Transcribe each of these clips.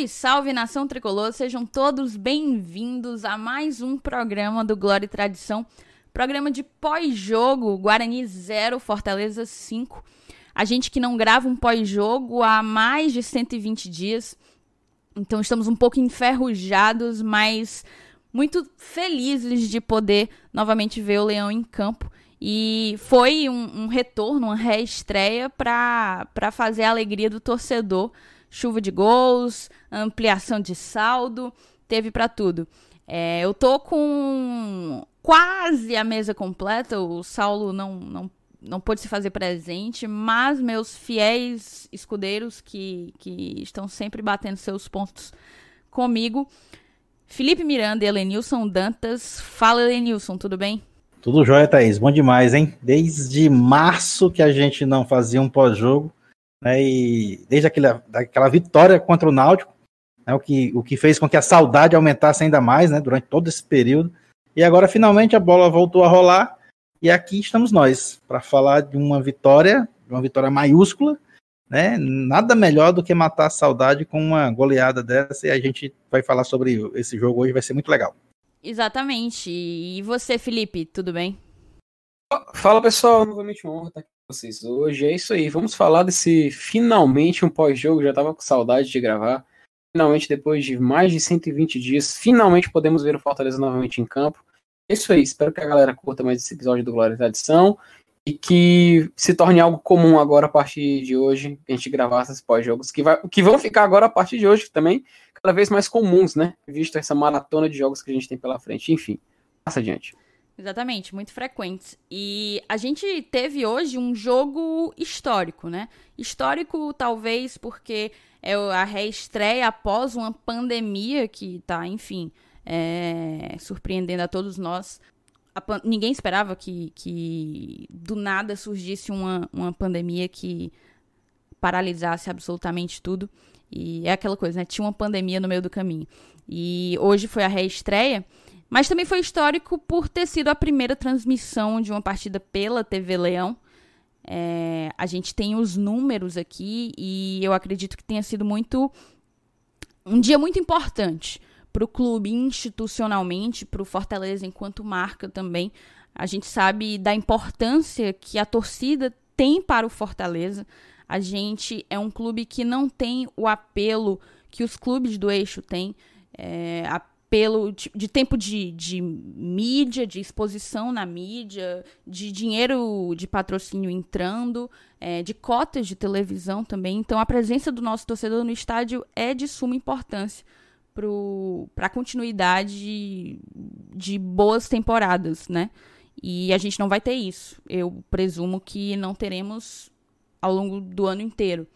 Salve, salve nação tricolor, sejam todos bem-vindos a mais um programa do Glória e Tradição, programa de pós-jogo, Guarani 0, Fortaleza 5. A gente que não grava um pós-jogo há mais de 120 dias, então estamos um pouco enferrujados, mas muito felizes de poder novamente ver o Leão em campo. E foi um, um retorno, uma reestreia para fazer a alegria do torcedor. Chuva de gols, ampliação de saldo, teve para tudo. É, eu tô com quase a mesa completa. O Saulo não, não, não pôde se fazer presente, mas meus fiéis escudeiros que, que estão sempre batendo seus pontos comigo. Felipe Miranda e Elenilson Dantas. Fala, Elenilson, tudo bem? Tudo jóia, Thaís. Bom demais, hein? Desde março que a gente não fazia um pós-jogo, né? E desde aquela, aquela vitória contra o Náutico, né, o, que, o que fez com que a saudade aumentasse ainda mais, né? Durante todo esse período. E agora, finalmente, a bola voltou a rolar. E aqui estamos nós, para falar de uma vitória, uma vitória maiúscula, né? Nada melhor do que matar a saudade com uma goleada dessa. E a gente vai falar sobre esse jogo hoje, vai ser muito legal. Exatamente. E você, Felipe, tudo bem? Fala pessoal, novamente uma honra estar aqui vocês hoje. É isso aí, vamos falar desse finalmente um pós-jogo. Já estava com saudade de gravar. Finalmente, depois de mais de 120 dias, finalmente podemos ver o Fortaleza novamente em campo. É isso aí, espero que a galera curta mais esse episódio do Glória e Tradição e que se torne algo comum agora a partir de hoje, a gente gravar esses pós-jogos, que, que vão ficar agora a partir de hoje também, cada vez mais comuns, né? Visto essa maratona de jogos que a gente tem pela frente. Enfim, passa adiante. Exatamente, muito frequentes. E a gente teve hoje um jogo histórico, né? Histórico, talvez, porque é a reestreia após uma pandemia que tá, enfim, é, surpreendendo a todos nós. A, ninguém esperava que, que do nada surgisse uma, uma pandemia que paralisasse absolutamente tudo. E é aquela coisa, né? Tinha uma pandemia no meio do caminho. E hoje foi a reestreia, mas também foi histórico por ter sido a primeira transmissão de uma partida pela TV Leão. É, a gente tem os números aqui e eu acredito que tenha sido muito. Um dia muito importante para o clube institucionalmente, para o Fortaleza enquanto marca também. A gente sabe da importância que a torcida tem para o Fortaleza. A gente é um clube que não tem o apelo que os clubes do eixo têm. É, apelo de, de tempo de, de, mídia, de exposição na mídia, de dinheiro de patrocínio entrando, é, de cotas de televisão também. Então, a presença do nosso torcedor no estádio é de suma importância para a continuidade de boas temporadas, né? E a gente não vai ter isso. Eu presumo que não teremos ao longo do ano inteiro.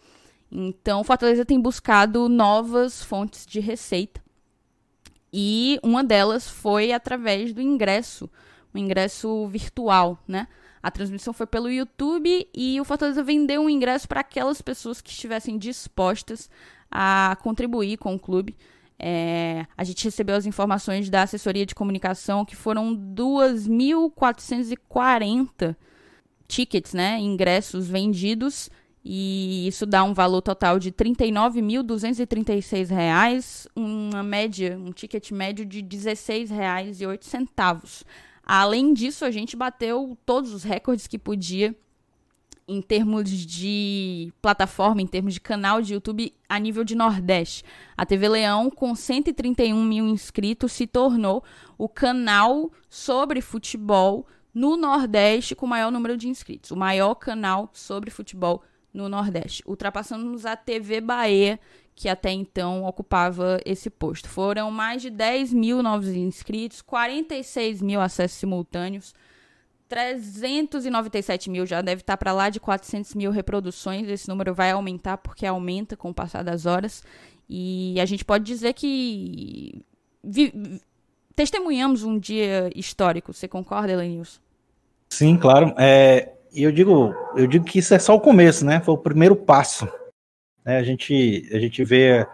Então, Fortaleza tem buscado novas fontes de receita. E uma delas foi através do ingresso, o ingresso virtual, né? A transmissão foi pelo YouTube e o Fortaleza vendeu um ingresso para aquelas pessoas que estivessem dispostas a contribuir com o clube. É, a gente recebeu as informações da assessoria de comunicação que foram 2.440 tickets, né, ingressos vendidos, e isso dá um valor total de R$ 39.236, uma média, um ticket médio de R$ 16,08. Além disso, a gente bateu todos os recordes que podia em termos de plataforma, em termos de canal de YouTube a nível de Nordeste. A TV Leão, com 131 mil inscritos, se tornou o canal sobre futebol no Nordeste com o maior número de inscritos, o maior canal sobre futebol no Nordeste. Ultrapassamos a TV Bahia, que até então ocupava esse posto. Foram mais de 10 mil novos inscritos, 46 mil acessos simultâneos, 397 mil, já deve estar para lá de 400 mil reproduções. Esse número vai aumentar porque aumenta com o passar das horas. E a gente pode dizer que testemunhamos um dia histórico. Você concorda, Elenilson? Sim, claro. É, eu digo, eu digo que isso é só o começo, né? Foi o primeiro passo. É, a gente, a gente vê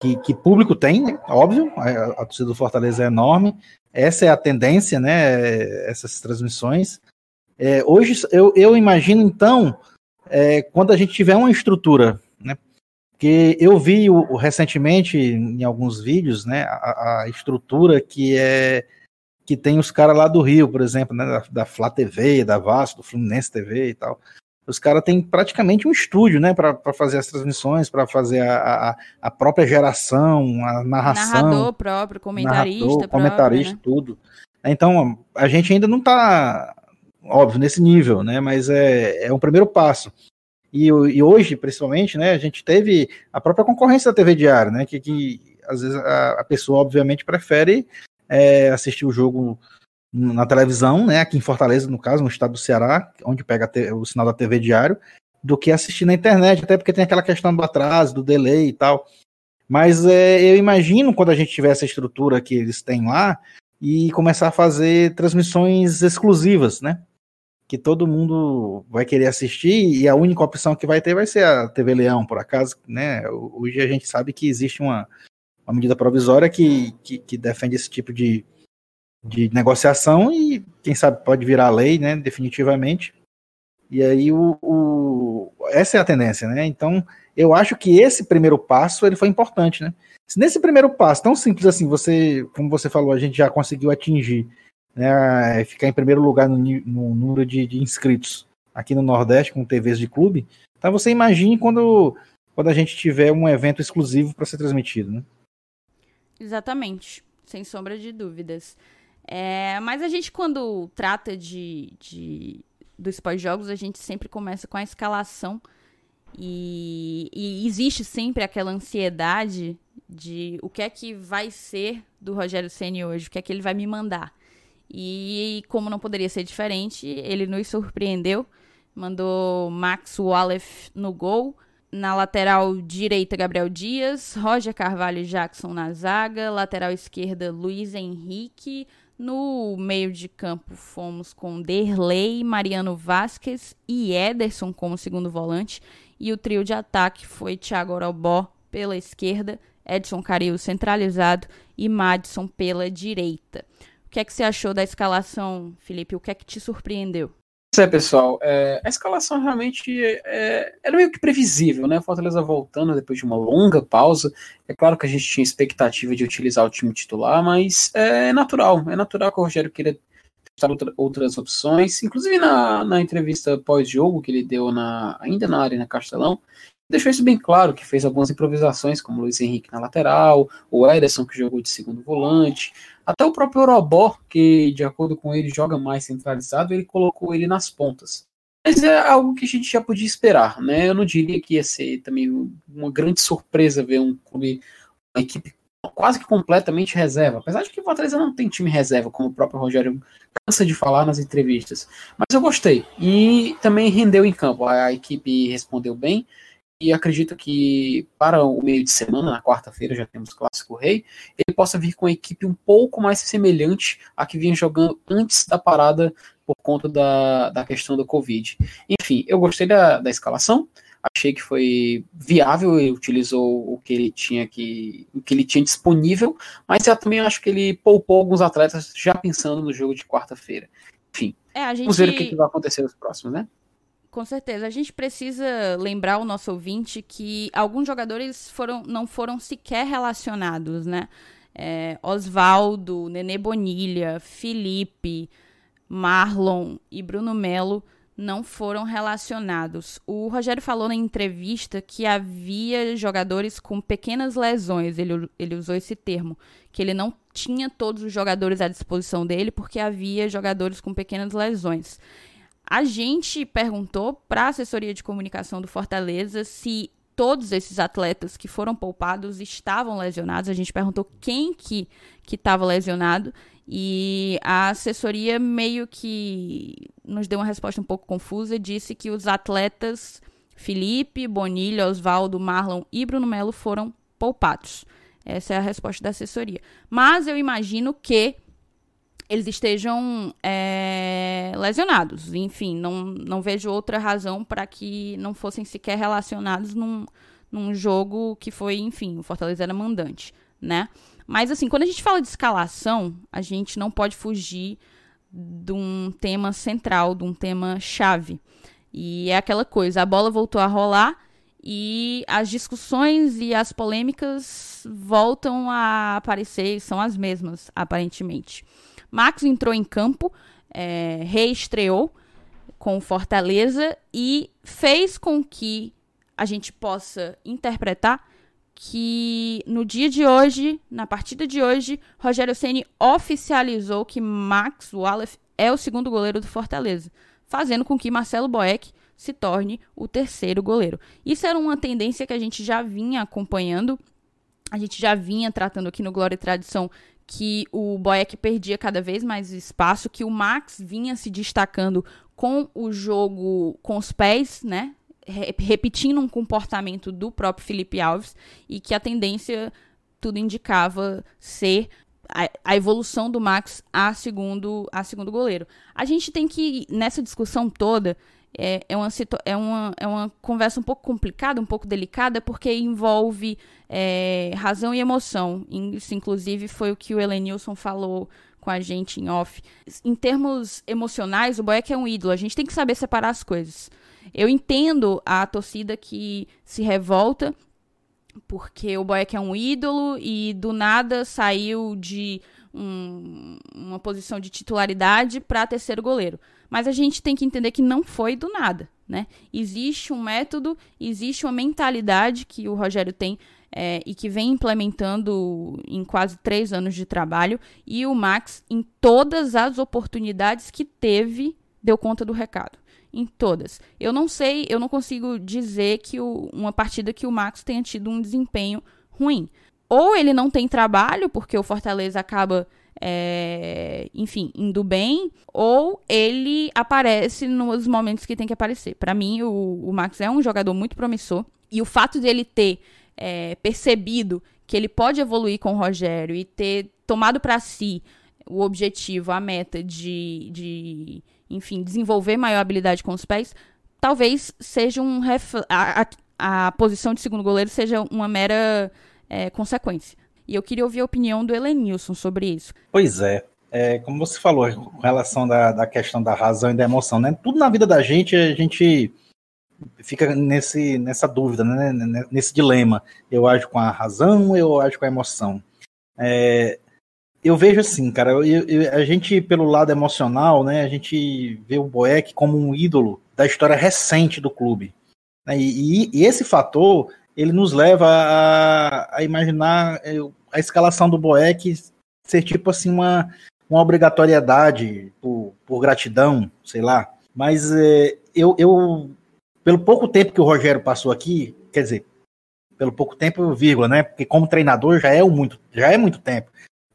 que, que público tem, né? óbvio. A, a torcida do Fortaleza é enorme. Essa é a tendência, né? Essas transmissões. É, hoje eu, eu imagino então, é, quando a gente tiver uma estrutura, né? Porque eu vi o, o, recentemente em alguns vídeos, né, a, a, estrutura que é que tem os caras lá do Rio, por exemplo, né, da, da Flá TV, da Vasco, do Fluminense TV e tal. Os caras têm praticamente um estúdio, né, para fazer as transmissões, para fazer a, a, a, própria geração, a narração. Narrador próprio, comentarista narrador, próprio, comentarista, né? tudo. Então, a gente ainda não está, óbvio, nesse nível, né, mas é, é um primeiro passo. E, e, hoje, principalmente, né, a gente teve a própria concorrência da TV Diário, né, que, que às vezes a, a pessoa, obviamente, prefere é, assistir o jogo na televisão, né, aqui em Fortaleza, no caso, no estado do Ceará, onde pega o sinal da TV Diário, do que assistir na internet, até porque tem aquela questão do atraso, do delay e tal. Mas é, eu imagino quando a gente tiver essa estrutura que eles têm lá e começar a fazer transmissões exclusivas, né? que todo mundo vai querer assistir e a única opção que vai ter vai ser a TV Leão, por acaso, né? Hoje a gente sabe que existe uma, uma medida provisória que, que, que, defende esse tipo de, de negociação e quem sabe pode virar lei, né? Definitivamente. E aí o, o, essa é a tendência, né? Então eu acho que esse primeiro passo ele foi importante, né? Se nesse primeiro passo, tão simples assim, você, como você falou, a gente já conseguiu atingir né, ficar em primeiro lugar no, no número de, de, inscritos aqui no Nordeste com TVs de clube. Então você imagine quando, quando a gente tiver um evento exclusivo para ser transmitido, né? Exatamente, sem sombra de dúvidas. É, mas a gente, quando trata de, de dos pós-jogos, a gente sempre começa com a escalação. E, e, existe sempre aquela ansiedade de o que é que vai ser do Rogério Ceni hoje, o que é que ele vai me mandar. E como não poderia ser diferente, ele nos surpreendeu. Mandou Max Wallace no gol. Na lateral direita, Gabriel Dias. Roger Carvalho e Jackson na zaga. Lateral esquerda, Luiz Henrique. No meio de campo, fomos com Derlei, Mariano Vasquez e Ederson como segundo volante. E o trio de ataque foi Thiago Orobó pela esquerda, Edson Caril centralizado e Madison pela direita que é que você achou da escalação, Felipe? O que é que te surpreendeu? É, pessoal, é, a escalação realmente é, era meio que previsível, né? Fortaleza voltando depois de uma longa pausa. É claro que a gente tinha expectativa de utilizar o time titular, mas é natural, é natural que o Rogério queira testar outra, outras opções. Inclusive na, na entrevista pós-jogo que ele deu na, ainda na Castelão, deixou isso bem claro, que fez algumas improvisações, como Luiz Henrique na lateral, o Ederson que jogou de segundo volante, até o próprio Orobó, que de acordo com ele joga mais centralizado, ele colocou ele nas pontas. Mas é algo que a gente já podia esperar, né? Eu não diria que ia ser também uma grande surpresa ver um clube, uma equipe quase que completamente reserva. Apesar de que o Fortaleza não tem time reserva, como o próprio Rogério cansa de falar nas entrevistas. Mas eu gostei. E também rendeu em campo. A equipe respondeu bem e acredito que para o meio de semana, na quarta-feira, já temos Clássico Rei, ele possa vir com a equipe um pouco mais semelhante à que vinha jogando antes da parada por conta da, da questão do Covid. Enfim, eu gostei da, da escalação, achei que foi viável, ele utilizou o que ele tinha que, o que ele tinha disponível, mas eu também acho que ele poupou alguns atletas já pensando no jogo de quarta-feira. Enfim, é, gente... vamos ver o que, que vai acontecer nos próximos, né? Com certeza. A gente precisa lembrar o nosso ouvinte que alguns jogadores foram, não foram sequer relacionados, né? É, Oswaldo, Nenê Bonilha, Felipe, Marlon e Bruno Melo não foram relacionados. O Rogério falou na entrevista que havia jogadores com pequenas lesões, ele, ele usou esse termo, que ele não tinha todos os jogadores à disposição dele porque havia jogadores com pequenas lesões. A gente perguntou para a assessoria de comunicação do Fortaleza se todos esses atletas que foram poupados estavam lesionados. A gente perguntou quem que estava lesionado e a assessoria meio que nos deu uma resposta um pouco confusa. Disse que os atletas Felipe, Bonilha, Oswaldo, Marlon e Bruno Melo foram poupados. Essa é a resposta da assessoria. Mas eu imagino que eles estejam é, lesionados. Enfim, não, não vejo outra razão para que não fossem sequer relacionados num, num jogo que foi, enfim, o Fortaleza era mandante, né? Mas, assim, quando a gente fala de escalação, a gente não pode fugir de um tema central, de um tema chave. E é aquela coisa, a bola voltou a rolar e as discussões e as polêmicas voltam a aparecer, são as mesmas, aparentemente. Max entrou em campo, é, reestreou com Fortaleza e fez com que a gente possa interpretar que no dia de hoje, na partida de hoje, Rogério Ceni oficializou que Max Wallace é o segundo goleiro do Fortaleza, fazendo com que Marcelo Boeck se torne o terceiro goleiro. Isso era uma tendência que a gente já vinha acompanhando, a gente já vinha tratando aqui no Glória e Tradição que o Boeck perdia cada vez mais espaço, que o Max vinha se destacando com o jogo com os pés, né? repetindo um comportamento do próprio Felipe Alves e que a tendência tudo indicava ser a, a, evolução do Max a segundo a segundo goleiro. A gente tem que nessa discussão toda é, é, uma, é, uma, é uma conversa um pouco complicada, um pouco delicada, porque envolve é, razão e emoção. Isso, inclusive, foi o que o Elenilson falou com a gente em off. Em termos emocionais, o Boeck é um ídolo. A gente tem que saber separar as coisas. Eu entendo a torcida que se revolta porque o Boeck é um ídolo e do nada saiu de um, uma posição de titularidade para terceiro goleiro. Mas a gente tem que entender que não foi do nada, né? Existe um método, existe uma mentalidade que o Rogério tem é, e que vem implementando em quase três anos de trabalho. E o Max, em todas as oportunidades que teve, deu conta do recado em todas. Eu não sei, eu não consigo dizer que o, uma partida que o Max tenha tido um desempenho ruim. Ou ele não tem trabalho, porque o Fortaleza acaba, é, enfim, indo bem, ou ele aparece nos momentos que tem que aparecer. Para mim, o, o, Max é um jogador muito promissor. E o fato de ele ter é, percebido que ele pode evoluir com o Rogério e ter tomado para si o objetivo, a meta de, de enfim, desenvolver maior habilidade com os pés, talvez seja um a, a, a posição de segundo goleiro seja uma mera é, consequência. E eu queria ouvir a opinião do Elenilson sobre isso. Pois é. é como você falou, com relação da, da questão da razão e da emoção, né? Tudo na vida da gente, a gente fica nesse, nessa dúvida, né? nesse dilema. Eu ajo com a razão, eu ajo com a emoção. É, eu vejo assim, cara, eu, eu, a gente, pelo lado emocional, né, a gente vê o Boeck como um ídolo da história recente do clube. Né, e, e, esse fator, ele nos leva a, a, imaginar é, a escalação do Boeck ser tipo assim uma, uma obrigatoriedade por, por gratidão, sei lá. Mas é, eu, eu, pelo pouco tempo que o Rogério passou aqui, quer dizer, pelo pouco tempo, vírgula, né? Porque como treinador já é muito, já é muito tempo.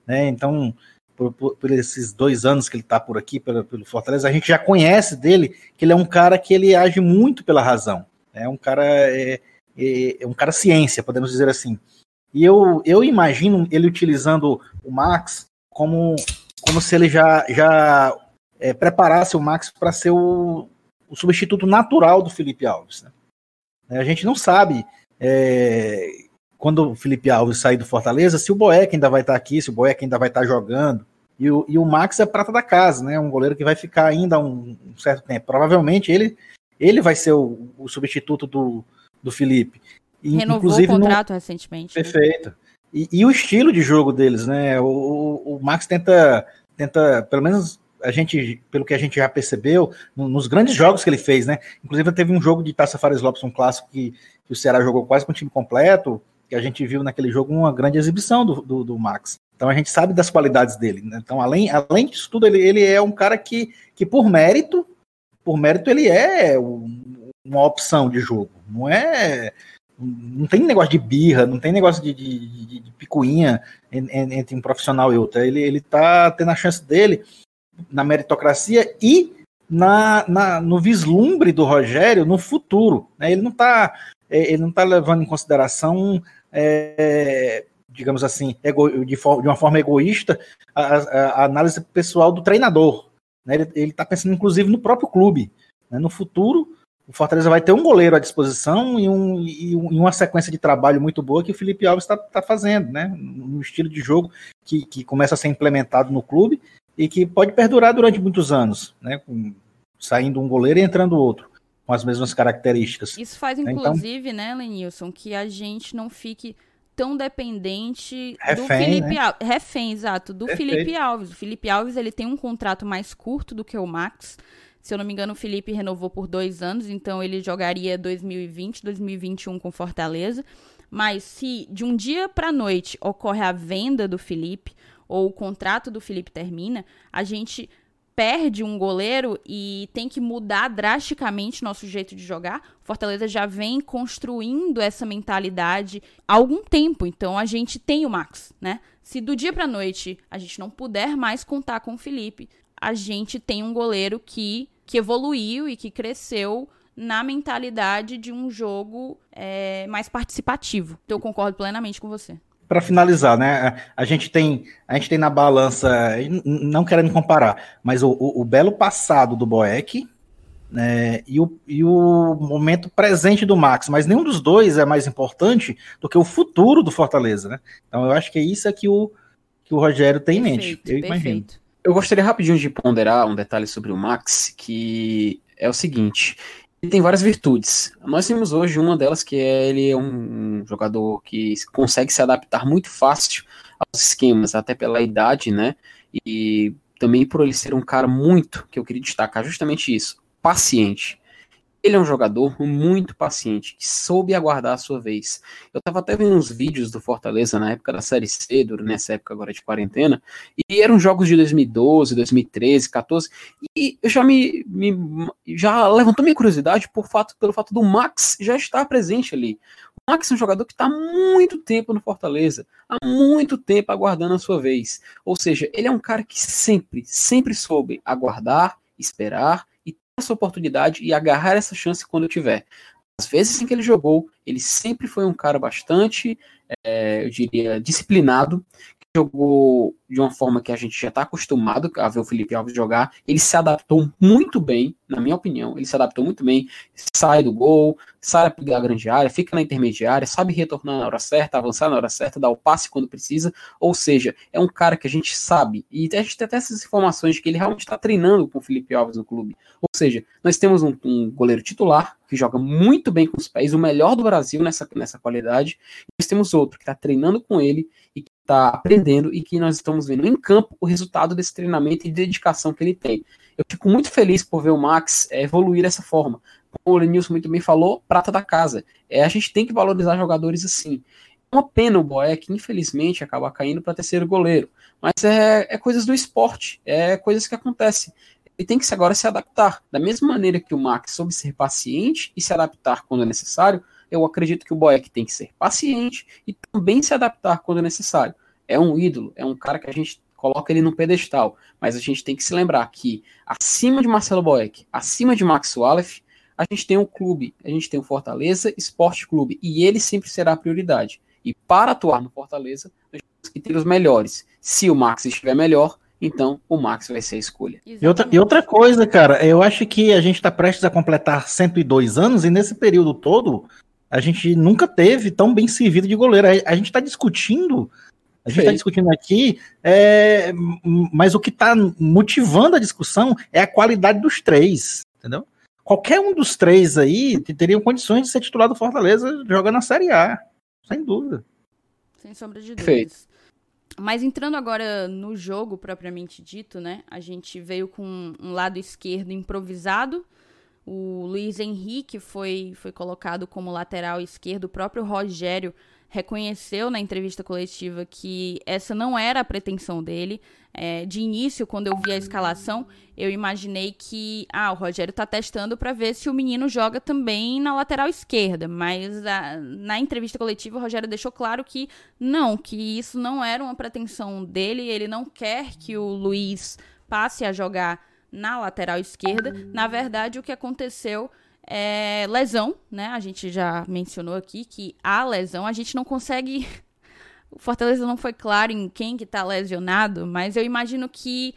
Né? Então, por, por, por, esses dois anos que ele está por aqui, pelo, pelo Fortaleza, a gente já conhece dele que ele é um cara que ele age muito pela razão. É um cara é, é, é um cara ciência, podemos dizer assim. E eu, eu imagino ele utilizando o Max como, como se ele já, já é, preparasse o Max para ser o, o, substituto natural do Felipe Alves. Né? A gente não sabe é, quando o Felipe Alves sair do Fortaleza, se o Boeck ainda vai estar aqui, se o Boeck ainda vai estar jogando. E o, e o Max é prata da casa, né? Um goleiro que vai ficar ainda um, um certo tempo. Provavelmente ele, ele vai ser o, o substituto do, do Felipe. E, Renovou inclusive, o contrato no... recentemente. Perfeito. E, e, o estilo de jogo deles, né? O, o, Max tenta, tenta, pelo menos a gente, pelo que a gente já percebeu, nos grandes jogos que ele fez, né? Inclusive teve um jogo de Taça Fares Lopes, um clássico que, que o Ceará jogou quase com o time completo que a gente viu naquele jogo uma grande exibição do, do, do Max. Então a gente sabe das qualidades dele. Né? Então, além, além disso tudo, ele, ele é um cara que, que, por mérito, por mérito, ele é uma opção de jogo. Não é. Não tem negócio de birra, não tem negócio de, de, de, de picuinha entre um profissional e outro. Ele, ele tá tendo a chance dele na meritocracia e na, na, no vislumbre do Rogério no futuro. Né? Ele não está ele não tá levando em consideração é, digamos assim, ego, de, for, de, uma forma egoísta, a, a, a, análise pessoal do treinador. Né? Ele está pensando, inclusive, no próprio clube. Né? No futuro, o Fortaleza vai ter um goleiro à disposição e, um, e, um, uma sequência de trabalho muito boa que o Felipe Alves está tá fazendo, né? no estilo de jogo que, que começa a ser implementado no clube e que pode perdurar durante muitos anos, né? Com, saindo um goleiro e entrando outro. com as mesmas características. Isso faz, Então- inclusive, né, Lenilson, que a gente não fique tão dependente do Refém, Felipe né? Alves. Refém, exato, do Perfeito. Felipe Alves. O Felipe Alves ele tem um contrato mais curto do que o Max. Se eu não me engano, o Felipe renovou por dois anos, então ele jogaria 2020, 2021 com Fortaleza. Mas se de um dia para noite ocorre a venda do Felipe ou o contrato do Felipe termina, a gente perde um goleiro e tem que mudar drasticamente nosso jeito de jogar. Fortaleza já vem construindo essa mentalidade há algum tempo, então a gente tem o Max, né? Se do dia para noite a gente não puder mais contar com o Felipe, a gente tem um goleiro que, que evoluiu e que cresceu na mentalidade de um jogo é, mais participativo. Então eu concordo plenamente com você. Para finalizar, né? A, gente tem a gente tem na balança, não querendo comparar, mas o, o- o belo passado do Boeck né, e, o, e o momento presente do Max, mas nenhum dos dois é mais importante do que o futuro do Fortaleza, né? Então eu acho que é isso que o que o Rogério tem em mente. Perfeito, Eu imagino. perfeito. Eu gostaria rapidinho de ponderar um detalhe sobre o Max, que é o seguinte: ele tem várias virtudes. Nós temos hoje uma delas que é ele é um jogador que consegue se adaptar muito fácil aos esquemas, até pela idade, né? E também por ele ser um cara muito, que eu queria destacar justamente isso, paciente. Ele é um jogador muito paciente, que soube aguardar a sua vez. Eu estava até vendo uns vídeos do Fortaleza na época da Série C, nessa época agora de quarentena, e eram jogos de 2012, 2013, 14, e eu já me, me- já levantou minha curiosidade por fato, pelo fato do Max já estar presente ali. O Max é um jogador que está há muito tempo no Fortaleza, há muito tempo aguardando a sua vez. Ou seja, ele é um cara que sempre, sempre soube aguardar, esperar essa oportunidade e agarrar essa chance quando tiver. As vezes em que ele jogou, ele sempre foi um cara bastante, é, eu diria, disciplinado, jogou de uma forma que a gente já está acostumado a ver o Felipe Alves jogar. Ele se adaptou muito bem, na minha opinião, ele se adaptou muito bem, sai do gol, sai da grande área, fica na intermediária, sabe retornar na hora certa, avançar na hora certa, dar o passe quando precisa. Ou seja, é um cara que a gente sabe, e a gente tem até essas informações de que ele realmente está treinando com o Felipe Alves no clube. Ou seja, nós temos um, um goleiro titular que joga muito bem com os pés, o melhor do Brasil nessa, nessa qualidade. Nós temos outro que está treinando com ele está aprendendo e que nós estamos vendo em campo o resultado desse treinamento e dedicação que ele tem. Eu fico muito feliz por ver o Max é, evoluir dessa forma. Como o Lenilson muito bem falou, prata da casa. É, a gente tem que valorizar jogadores assim. É uma pena o Boeck, infelizmente, acabar caindo para terceiro goleiro. Mas é, é coisas do esporte, é coisas que acontecem. Ele tem que agora se adaptar. Da mesma maneira que o Max soube ser paciente e se adaptar quando é necessário, eu acredito que o Boeck tem que ser paciente e também se adaptar quando é necessário. É um ídolo, é um cara que a gente coloca ele no pedestal, mas a gente tem que se lembrar que acima de Marcelo Boeck, acima de Max Wallace, a gente tem um clube, a gente tem o Fortaleza Esporte Clube, e ele sempre será a prioridade. E para atuar no Fortaleza, nós temos que ter os melhores. Se o Max estiver melhor, então o Max vai ser a escolha. E outra, e outra coisa, cara, eu acho que a gente está prestes a completar 102 anos e nesse período todo a gente nunca teve tão bem servido de goleiro. A gente está discutindo, a gente está discutindo aqui, é, mas o que está motivando a discussão é a qualidade dos três, entendeu? Qualquer um dos três aí te- teriam condições de ser titular do Fortaleza jogando na Série A, sem dúvida. Sem sombra de dúvidas. Mas entrando agora no jogo propriamente dito, né? A gente veio com um lado esquerdo improvisado. O Luiz Henrique foi, foi colocado como lateral esquerdo. O próprio Rogério reconheceu na entrevista coletiva que essa não era a pretensão dele. É, de início, quando eu vi a escalação, eu imaginei que ah, o Rogério tá testando para ver se o menino joga também na lateral esquerda. Mas a- na entrevista coletiva, o Rogério deixou claro que não, que isso não era uma pretensão dele. Ele não quer que o Luiz passe a jogar na lateral esquerda. Na verdade, o que aconteceu é lesão, né? A gente já mencionou aqui que a lesão, a gente não consegue. O Fortaleza não foi claro em quem que tá lesionado, mas eu imagino que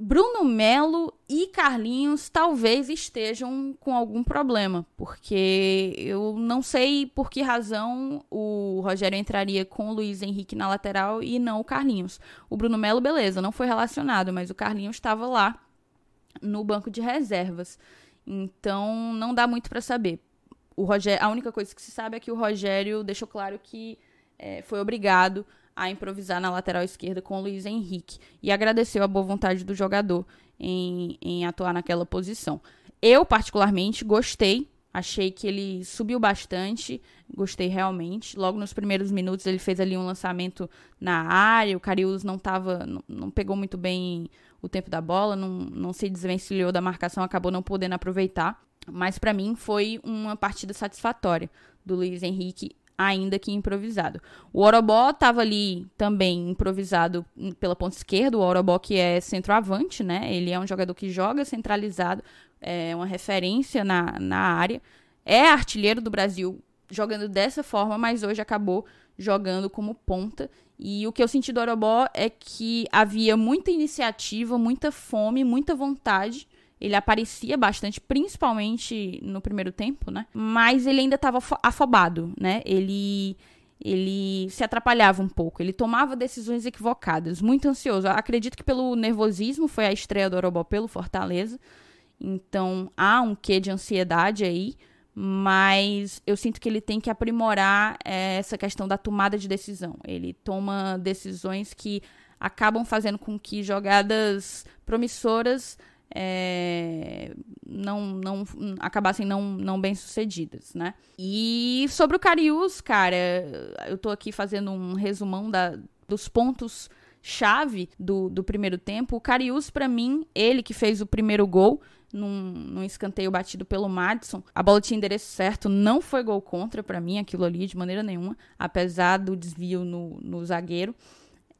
Bruno Melo e Carlinhos talvez estejam com algum problema, porque eu não sei por que razão o Rogério entraria com o Luiz Henrique na lateral e não o Carlinhos. O Bruno Melo, beleza, não foi relacionado, mas o Carlinhos estava lá no banco de reservas. Então não dá muito para saber. O Rogério, a única coisa que se sabe é que o Rogério deixou claro que é, foi obrigado a improvisar na lateral esquerda com o Luiz Henrique e agradeceu a boa vontade do jogador em, em atuar naquela posição. Eu, particularmente, gostei Achei que ele subiu bastante, gostei realmente. Logo nos primeiros minutos ele fez ali um lançamento na área, o Carius não tava, não, pegou muito bem o tempo da bola, não, não se desvencilhou da marcação, acabou não podendo aproveitar. Mas para mim foi uma partida satisfatória do Luiz Henrique, ainda que improvisado. O Orobó estava ali também improvisado pela ponta esquerda, o Orobó que é centroavante, né? Ele é um jogador que joga centralizado, é uma referência na, na área. É artilheiro do Brasil jogando dessa forma, mas hoje acabou jogando como ponta. E o que eu senti do Orobó é que havia muita iniciativa, muita fome, muita vontade. Ele aparecia bastante, principalmente no primeiro tempo, né? Mas ele ainda estava afobado, né? Ele ele se atrapalhava um pouco, ele tomava decisões equivocadas, muito ansioso. Acredito que pelo nervosismo foi a estreia do Orobó pelo Fortaleza. Então há um quê de ansiedade aí, mas eu sinto que ele tem que aprimorar é, essa questão da tomada de decisão. Ele toma decisões que acabam fazendo com que jogadas promissoras é, não, não acabassem não, não bem sucedidas, né? E sobre o Carius, cara, eu tô aqui fazendo um resumão da, dos pontos chave do, do primeiro tempo. O Carius, para mim, ele que fez o primeiro gol, num, num escanteio batido pelo Madison. A bola tinha endereço certo, não foi gol contra para mim aquilo ali de maneira nenhuma, apesar do desvio no, no zagueiro.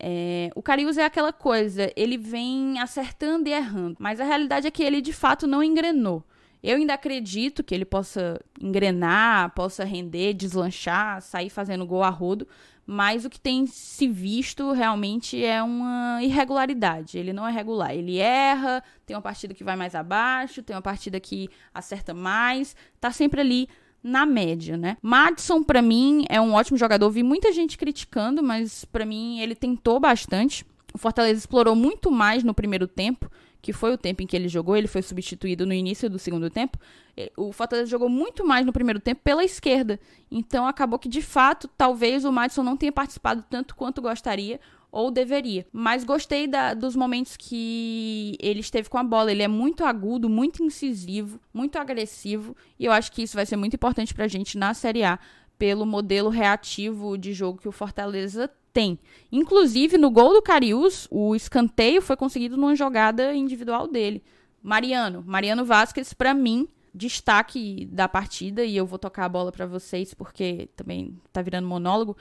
É, o Carius é aquela coisa, ele vem acertando e errando, mas a realidade é que ele de fato não engrenou. Eu ainda acredito que ele possa engrenar, possa render, deslanchar, sair fazendo gol a rodo, mas o que tem se visto realmente é uma irregularidade. Ele não é regular. Ele erra, tem uma partida que vai mais abaixo, tem uma partida que acerta mais, tá sempre ali na média, né? Madison para mim é um ótimo jogador. Vi muita gente criticando, mas para mim ele tentou bastante. O Fortaleza explorou muito mais no primeiro tempo que foi o tempo em que ele jogou, ele foi substituído no início do segundo tempo. O Fortaleza jogou muito mais no primeiro tempo pela esquerda. Então acabou que, de fato, talvez o Madison não tenha participado tanto quanto gostaria ou deveria. Mas gostei da, dos momentos que ele esteve com a bola. Ele é muito agudo, muito incisivo, muito agressivo. E eu acho que isso vai ser muito importante pra gente na Série A, pelo modelo reativo de jogo que o Fortaleza tem. Inclusive, no gol do Carius, o escanteio foi conseguido numa jogada individual dele. Mariano, Mariano Vasquez, para mim, destaque da partida, e eu vou tocar a bola para vocês porque também tá virando monólogo.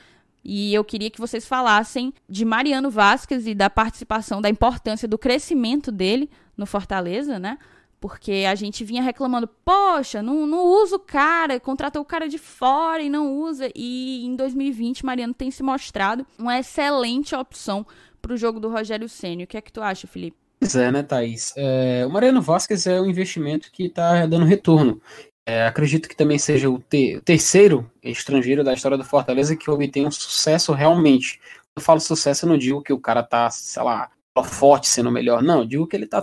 E eu queria que vocês falassem de Mariano Vasquez e da participação, da importância do crescimento dele no Fortaleza, né? Porque a gente vinha reclamando, poxa, não, não usa o cara, contratou o cara de fora e não usa. E em 2020, Mariano tem se mostrado uma excelente opção para o jogo do Rogério Ceni. O que é que tu acha, Felipe? Pois é, né, Thaís? É, o Mariano Vasquez é um investimento que está dando retorno. É, acredito que também seja o, te, o, terceiro estrangeiro da história do Fortaleza que obtém um sucesso realmente. Eu falo sucesso, eu não digo que o cara tá, sei lá, forte sendo melhor. Não, digo que ele está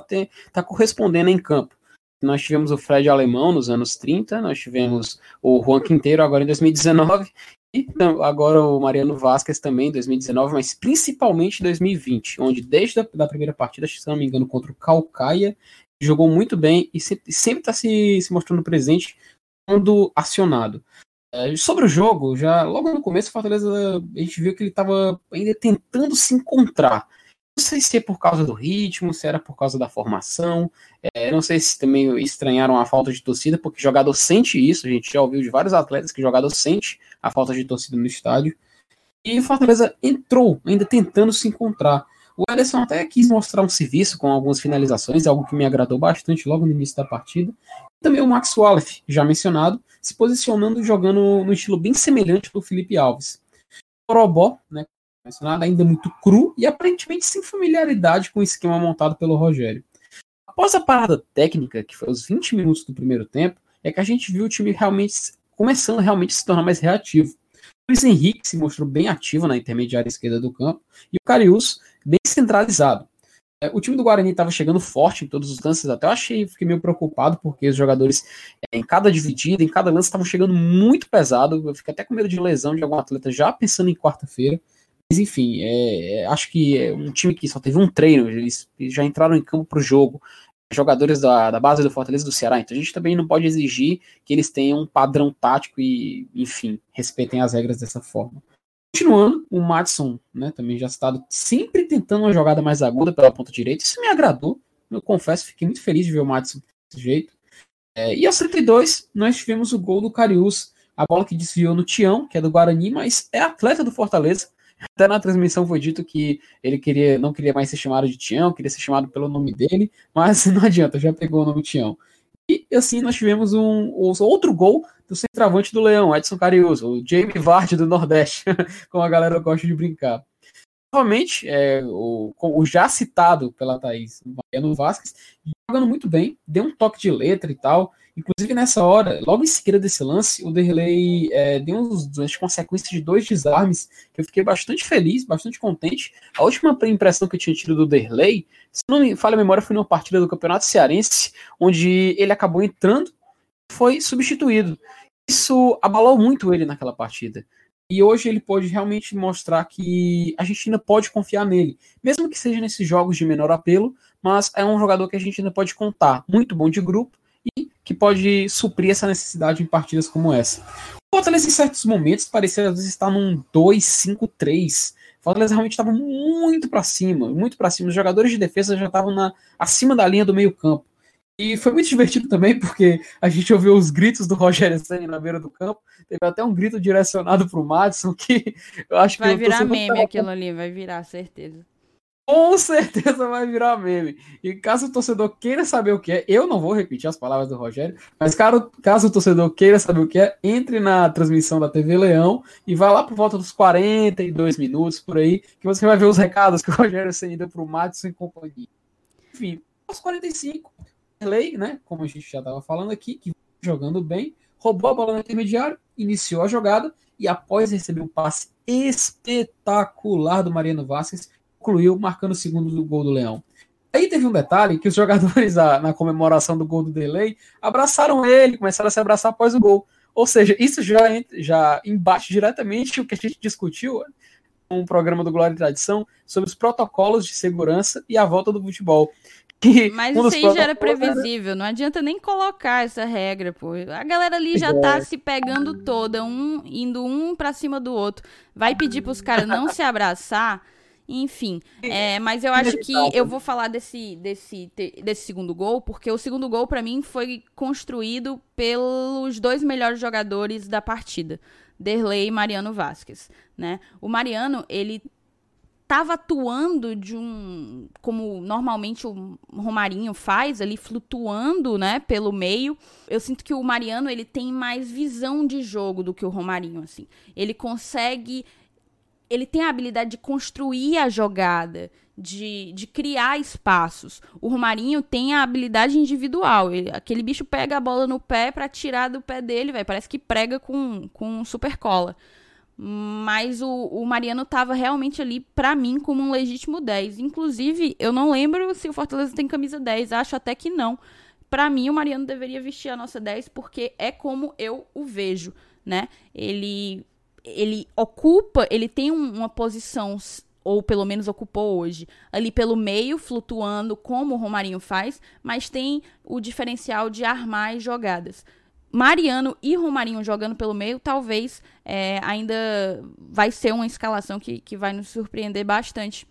tá correspondendo em campo. Nós tivemos o Fred Alemão nos anos 30, nós tivemos o Juan Quinteiro agora em 2019, e agora o Mariano Vasquez também em 2019, mas principalmente em 2020, onde desde a da primeira partida, se não me engano, contra o Calcaia, jogou muito bem e sempre está se, se mostrando presente quando acionado. É, sobre o jogo, já logo no começo, o Fortaleza, a gente viu que ele estava ainda tentando se encontrar. Não sei se é por causa do ritmo, se era por causa da formação. É, não sei se também estranharam a falta de torcida, porque jogador sente isso. A gente já ouviu de vários atletas que jogador sente a falta de torcida no estádio. E o Fortaleza entrou, ainda tentando se encontrar. O Ederson até quis mostrar um serviço com algumas finalizações, algo que me agradou bastante logo no início da partida. Também o Max Wallace, já mencionado, se posicionando jogando no estilo bem semelhante do Felipe Alves. O Orobó, né, mencionado, ainda muito cru e aparentemente sem familiaridade com o esquema montado pelo Rogério. Após a parada técnica, que foi os 20 minutos do primeiro tempo, é que a gente viu o time realmente começando realmente a se tornar mais reativo. Luiz Henrique se mostrou bem ativo na intermediária esquerda do campo e o Carius bem centralizado. É, o time do Guarani estava chegando forte em todos os lances, até eu achei, fiquei meio preocupado, porque os jogadores, é, em cada dividida, em cada lance, estavam chegando muito pesado. Eu fiquei até com medo de lesão de algum atleta já pensando em quarta-feira. Mas enfim, é, é, acho que é um time que só teve um treino, eles já entraram em campo para o jogo. Jogadores da, da base do Fortaleza do Ceará, então a gente também não pode exigir que eles tenham um padrão tático e, enfim, respeitem as regras dessa forma. Continuando, o Matson, né, também já citado, sempre tentando uma jogada mais aguda pela ponta direita. Isso me agradou. Eu confesso, fiquei muito feliz de ver o Matson desse jeito. É, e aos 32, nós tivemos o gol do Cariús. A bola que desviou no Tião, que é do Guarani, mas é atleta do Fortaleza. Até na transmissão foi dito que ele queria, não queria mais ser chamado de Tião, queria ser chamado pelo nome dele, mas não adianta, já pegou o nome Tião. E assim nós tivemos um, outro gol do centroavante do Leão, Edson Cariuso, o Jamie Vardy do Nordeste, como a galera gosta de brincar. Novamente, é, o, o, já citado pela Thaís, Mariano Vasquez, jogando muito bem, deu um toque de letra e tal. Inclusive nessa hora, logo em seguida desse lance, o Derlei é, deu umas consequências de dois desarmes que eu fiquei bastante feliz, bastante contente. A última impressão que eu tinha tido do Derlei, se não me falha a memória, foi numa partida do Campeonato Cearense, onde ele acabou entrando foi substituído. Isso abalou muito ele naquela partida. E hoje ele pode realmente mostrar que a gente ainda pode confiar nele, mesmo que seja nesses jogos de menor apelo, mas é um jogador que a gente ainda pode contar, muito bom de grupo e que pode suprir essa necessidade em partidas como essa. O Fortaleza, em certos momentos, parecia às vezes estar num 2-5-3. O Fortaleza realmente estava muito para cima, muito para cima. Os jogadores de defesa já estavam na, acima da linha do meio-campo. E foi muito divertido também, porque a gente ouviu os gritos do Rogério Senna na beira do campo. Teve até um grito direcionado pro Madison, que eu acho vai que. Vai virar meme aquilo ali, vai virar, certeza. Com certeza vai virar meme. E caso o torcedor queira saber o que é, eu não vou repetir as palavras do Rogério, mas caso, caso o torcedor queira saber o que é, entre na transmissão da TV Leão e vá lá por volta dos 42 minutos por aí, que você vai ver os recados que o Rogério Senna deu pro Madison e companhia. Enfim, aos 45 Lei, né, como a gente já estava falando aqui, que jogando bem, roubou a bola no intermediário, iniciou a jogada e após receber um passe espetacular do Mariano Vasquez, concluiu marcando o segundo gol do Leão. Aí teve um detalhe que os jogadores na comemoração do gol do Delay abraçaram ele, começaram a se abraçar após o gol. Ou seja, isso já, já embate diretamente o que a gente discutiu no um programa do Glória e Tradição sobre os protocolos de segurança e a volta do futebol. Mas um isso aí já era previsível, não adianta nem colocar essa regra, pô. A galera ali já tá é. tá se pegando toda, um indo um pra cima do outro. Vai pedir pros caras não se abraçar, enfim. É, mas eu acho que eu vou falar desse, desse, desse segundo gol, porque o segundo gol para mim foi construído pelos dois melhores jogadores da partida. Derlei e Mariano Vasquez, né? O Mariano, ele estava atuando de um como normalmente o Romarinho faz ali flutuando, né, pelo meio. Eu sinto que o Mariano ele tem mais visão de jogo do que o Romarinho assim. Ele consegue ele tem a habilidade de construir a jogada, de, de criar espaços. O Romarinho tem a habilidade individual. Ele, aquele bicho pega a bola no pé para tirar do pé dele, velho. Parece que prega com, com super cola. Mas o, o Mariano tava realmente ali, para mim, como um legítimo 10. Inclusive, eu não lembro se o Fortaleza tem camisa 10, acho até que não. Para mim, o Mariano deveria vestir a nossa 10, porque é como eu o vejo, né? Ele, ele ocupa, ele tem um, uma posição, ou pelo menos ocupou hoje, ali pelo meio, flutuando, como o Romarinho faz, mas tem o diferencial de armar as jogadas. Mariano e Romarinho jogando pelo meio, talvez é, ainda vai ser uma escalação que, que vai nos surpreender bastante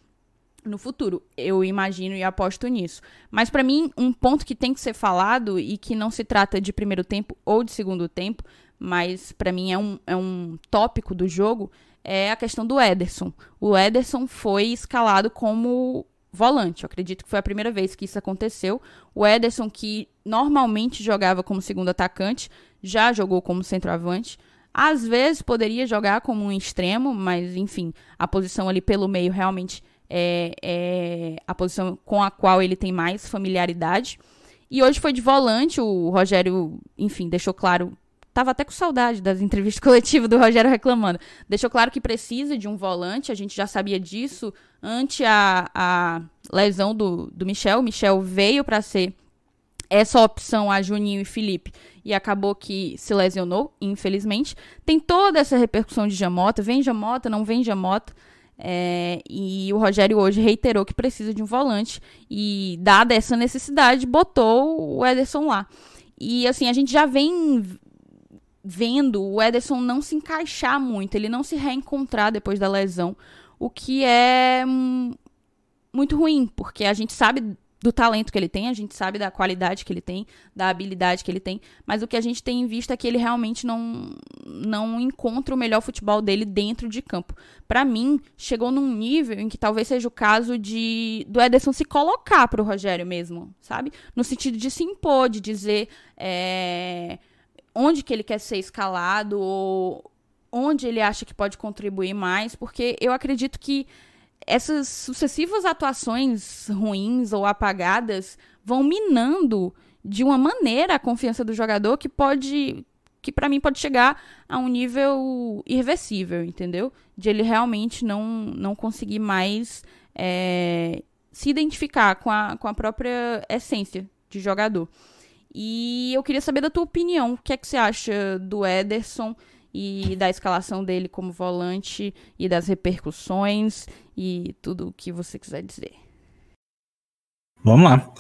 no futuro. Eu imagino e aposto nisso. Mas para mim, um ponto que tem que ser falado e que não se trata de primeiro tempo ou de segundo tempo, mas para mim é um, é um tópico do jogo, é a questão do Ederson. O Ederson foi escalado como volante. Eu acredito que foi a primeira vez que isso aconteceu. O Ederson, que normalmente jogava como segundo atacante, já jogou como centroavante. Às vezes poderia jogar como um extremo, mas enfim, a posição ali pelo meio realmente é, é a posição com a qual ele tem mais familiaridade. E hoje foi de volante, o Rogério, enfim, deixou claro tava até com saudade das entrevistas coletivas do Rogério reclamando. Deixou claro que precisa de um volante, a gente já sabia disso ante a, a lesão do, do Michel. O Michel veio para ser essa opção a Juninho e Felipe e acabou que se lesionou, infelizmente. Tem toda essa repercussão de Jamota, vem Jamota, não vem Jamota. É, e o Rogério hoje reiterou que precisa de um volante e, dada essa necessidade, botou o Ederson lá. E assim, a gente já vem vendo o Ederson não se encaixar muito, ele não se reencontrar depois da lesão, o que é hum, muito ruim, porque a gente sabe do talento que ele tem, a gente sabe da qualidade que ele tem, da habilidade que ele tem, mas o que a gente tem visto é que ele realmente não, não encontra o melhor futebol dele dentro de campo. Para mim, chegou num nível em que talvez seja o caso de do Ederson se colocar para o Rogério mesmo, sabe? No sentido de se impor, de dizer é, onde que ele quer ser escalado ou onde ele acha que pode contribuir mais, porque eu acredito que essas sucessivas atuações ruins ou apagadas vão minando de uma maneira a confiança do jogador que pode que para mim pode chegar a um nível irreversível, entendeu? De ele realmente não não conseguir mais é, se identificar com a, com a própria essência de jogador. E eu queria saber da tua opinião, o que é que você acha do Ederson e da escalação dele como volante e das repercussões e tudo o que você quiser dizer. Vamos lá.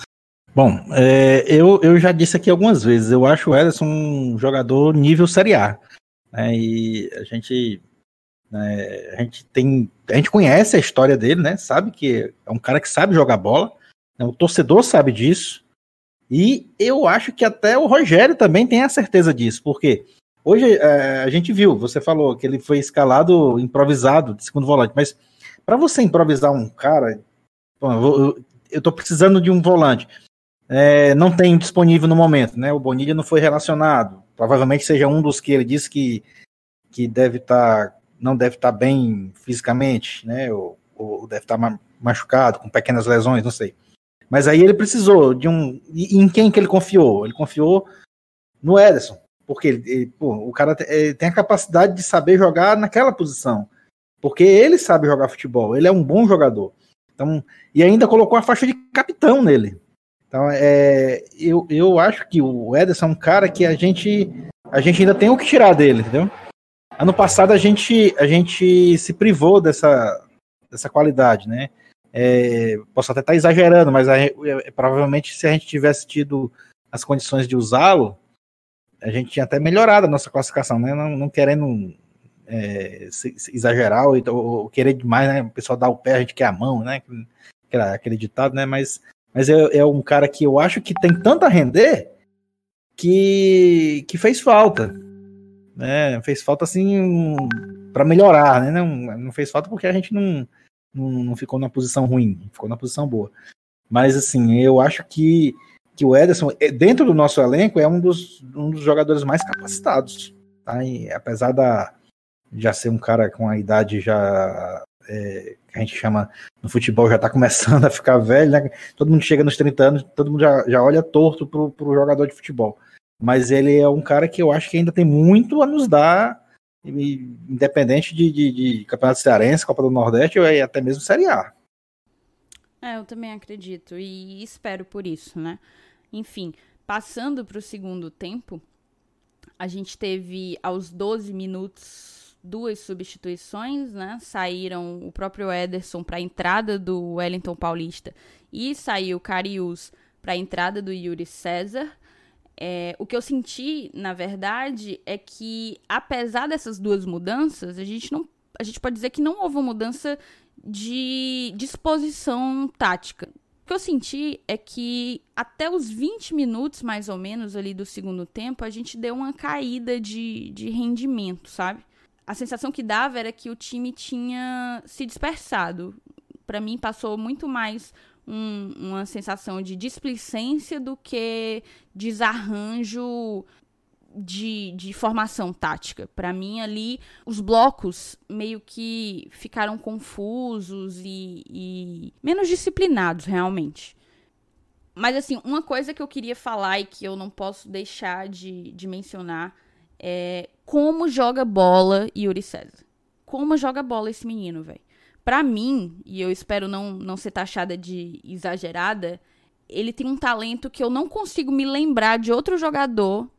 Bom, é, eu, eu já disse aqui algumas vezes, eu acho o Ederson um jogador nível Série A. Né, e a gente, né, a gente tem. A gente conhece a história dele, né? Sabe que é um cara que sabe jogar bola. Né, o torcedor sabe disso. E eu acho que até o Rogério também tem a certeza disso, porque Hoje é, a gente viu, você falou que ele foi escalado improvisado de segundo volante, mas para você improvisar um cara, bom, eu estou precisando de um volante, é, não tem disponível no momento, né? O Bonilha não foi relacionado, provavelmente seja um dos que ele disse que, que deve estar, tá, não deve estar tá bem fisicamente, né? Ou, ou deve estar tá machucado, com pequenas lesões, não sei. Mas aí ele precisou de um. E em quem que ele confiou? Ele confiou no Ederson porque ele, ele, pô, o cara tem a capacidade de saber jogar naquela posição. Porque ele sabe jogar futebol, ele é um bom jogador. Então, e ainda colocou a faixa de capitão nele. Então, é, eu, eu acho que o Ederson é um cara que a gente, a gente ainda tem o que tirar dele, entendeu? Ano passado a gente, a gente se privou dessa, dessa qualidade, né? É, posso até estar exagerando, mas a, provavelmente se a gente tivesse tido as condições de usá-lo, a gente tinha até melhorado a nossa classificação, né? Não, não querendo é, se, se exagerar ou, ou, querer demais, né? O pessoal dá o pé, a gente quer a mão, né? Aquele, aquele ditado, né? Mas, mas é, é, um cara que eu acho que tem tanto a render que, que fez falta. Né? Fez falta assim um, para melhorar, né? Não, não fez falta porque a gente não, não, não ficou numa posição ruim, ficou na posição boa. Mas assim, eu acho que que o Ederson, é, dentro do nosso elenco, é um dos, um dos jogadores mais capacitados. Tá? E, apesar da já ser um cara com a idade já é, que a gente chama no futebol já está começando a ficar velho, né? Todo mundo chega nos 30 anos, todo mundo já, já olha torto pro, pro jogador de futebol. Mas ele é um cara que eu acho que ainda tem muito a nos dar, independente de, de, de Campeonato Cearense, Copa do Nordeste ou até mesmo Série A. É, eu também acredito e espero por isso, né? Enfim, passando para o segundo tempo, a gente teve aos 12 minutos duas substituições, né? Saíram o próprio Ederson para a entrada do Wellington Paulista e saiu Carius para a entrada do Yuri César. É, o que eu senti, na verdade, é que apesar dessas duas mudanças, a gente não, a gente pode dizer que não houve uma mudança de disposição tática. O que eu senti é que até os 20 minutos, mais ou menos, ali do segundo tempo, a gente deu uma caída de, de rendimento, sabe? A sensação que dava era que o time tinha se dispersado. Para mim, passou muito mais um, uma sensação de displicência do que desarranjo de, de formação tática. Para mim, ali, os blocos meio que ficaram confusos e, e menos disciplinados, realmente. Mas, assim, uma coisa que eu queria falar e que eu não posso deixar de, de mencionar É, como joga bola Yuri César? Como joga bola esse menino, velho? Pra mim, e eu espero não, não ser taxada de exagerada, ele tem um talento que eu não consigo me lembrar de outro jogador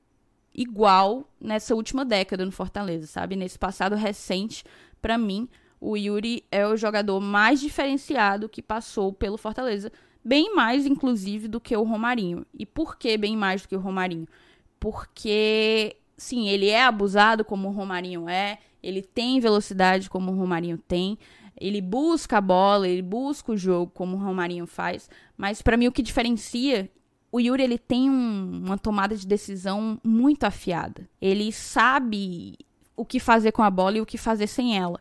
igual nessa última década no Fortaleza, sabe? Nesse passado recente, para mim, o Yuri é o jogador mais diferenciado que passou pelo Fortaleza, bem mais inclusive do que o Romarinho. E por que bem mais do que o Romarinho? Porque sim, ele é abusado como o Romarinho é, ele tem velocidade como o Romarinho tem, ele busca a bola, ele busca o jogo como o Romarinho faz, mas para mim o que diferencia o Yuri ele tem um, uma tomada de decisão muito afiada. Ele sabe o que fazer com a bola e o que fazer sem ela.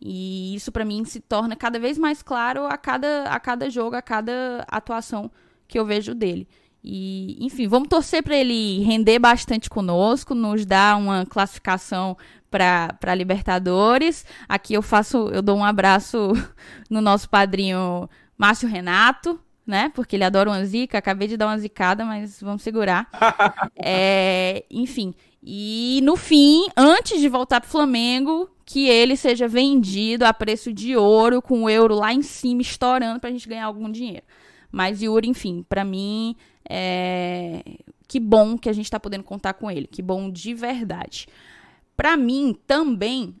E isso para mim se torna cada vez mais claro a cada, a cada jogo, a cada atuação que eu vejo dele. E, enfim, vamos torcer para ele render bastante conosco, nos dar uma classificação para Libertadores. Aqui eu faço, eu dou um abraço no nosso padrinho Márcio Renato, né? Porque ele adora uma zica. Acabei de dar uma zicada, mas vamos segurar. é, enfim. E no fim, antes de voltar pro Flamengo, que ele seja vendido a preço de ouro, com o euro lá em cima, estourando pra gente ganhar algum dinheiro. Mas Yuri, enfim, para mim, é... que bom que a gente tá podendo contar com ele. Que bom de verdade. Para mim, também,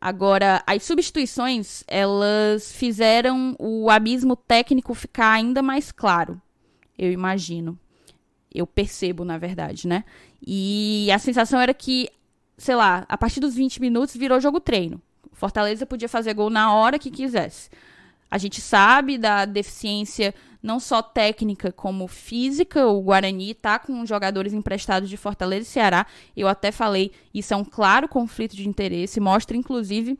Agora, as substituições, elas fizeram o abismo técnico ficar ainda mais claro, eu imagino. Eu percebo, na verdade, né? E a sensação era que, sei lá, a partir dos 20 minutos virou jogo treino. Fortaleza podia fazer gol na hora que quisesse. A gente sabe da deficiência não só técnica como física. O Guarani está com jogadores emprestados de Fortaleza e Ceará. Eu até falei, isso é um claro conflito de interesse, mostra inclusive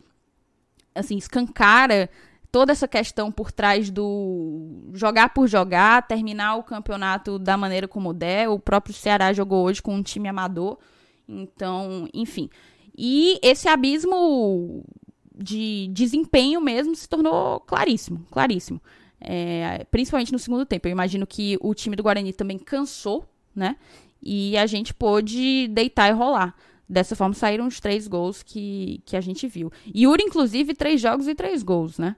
assim, escancara toda essa questão por trás do jogar por jogar, terminar o campeonato da maneira como der. O próprio Ceará jogou hoje com um time amador. Então, enfim. E esse abismo de desempenho mesmo se tornou claríssimo, claríssimo. É, principalmente no segundo tempo. Eu imagino que o time do Guarani também cansou, né? E a gente pôde deitar e rolar. Dessa forma saíram os três gols que, que a gente viu. Yuri, inclusive, três jogos e três gols, né?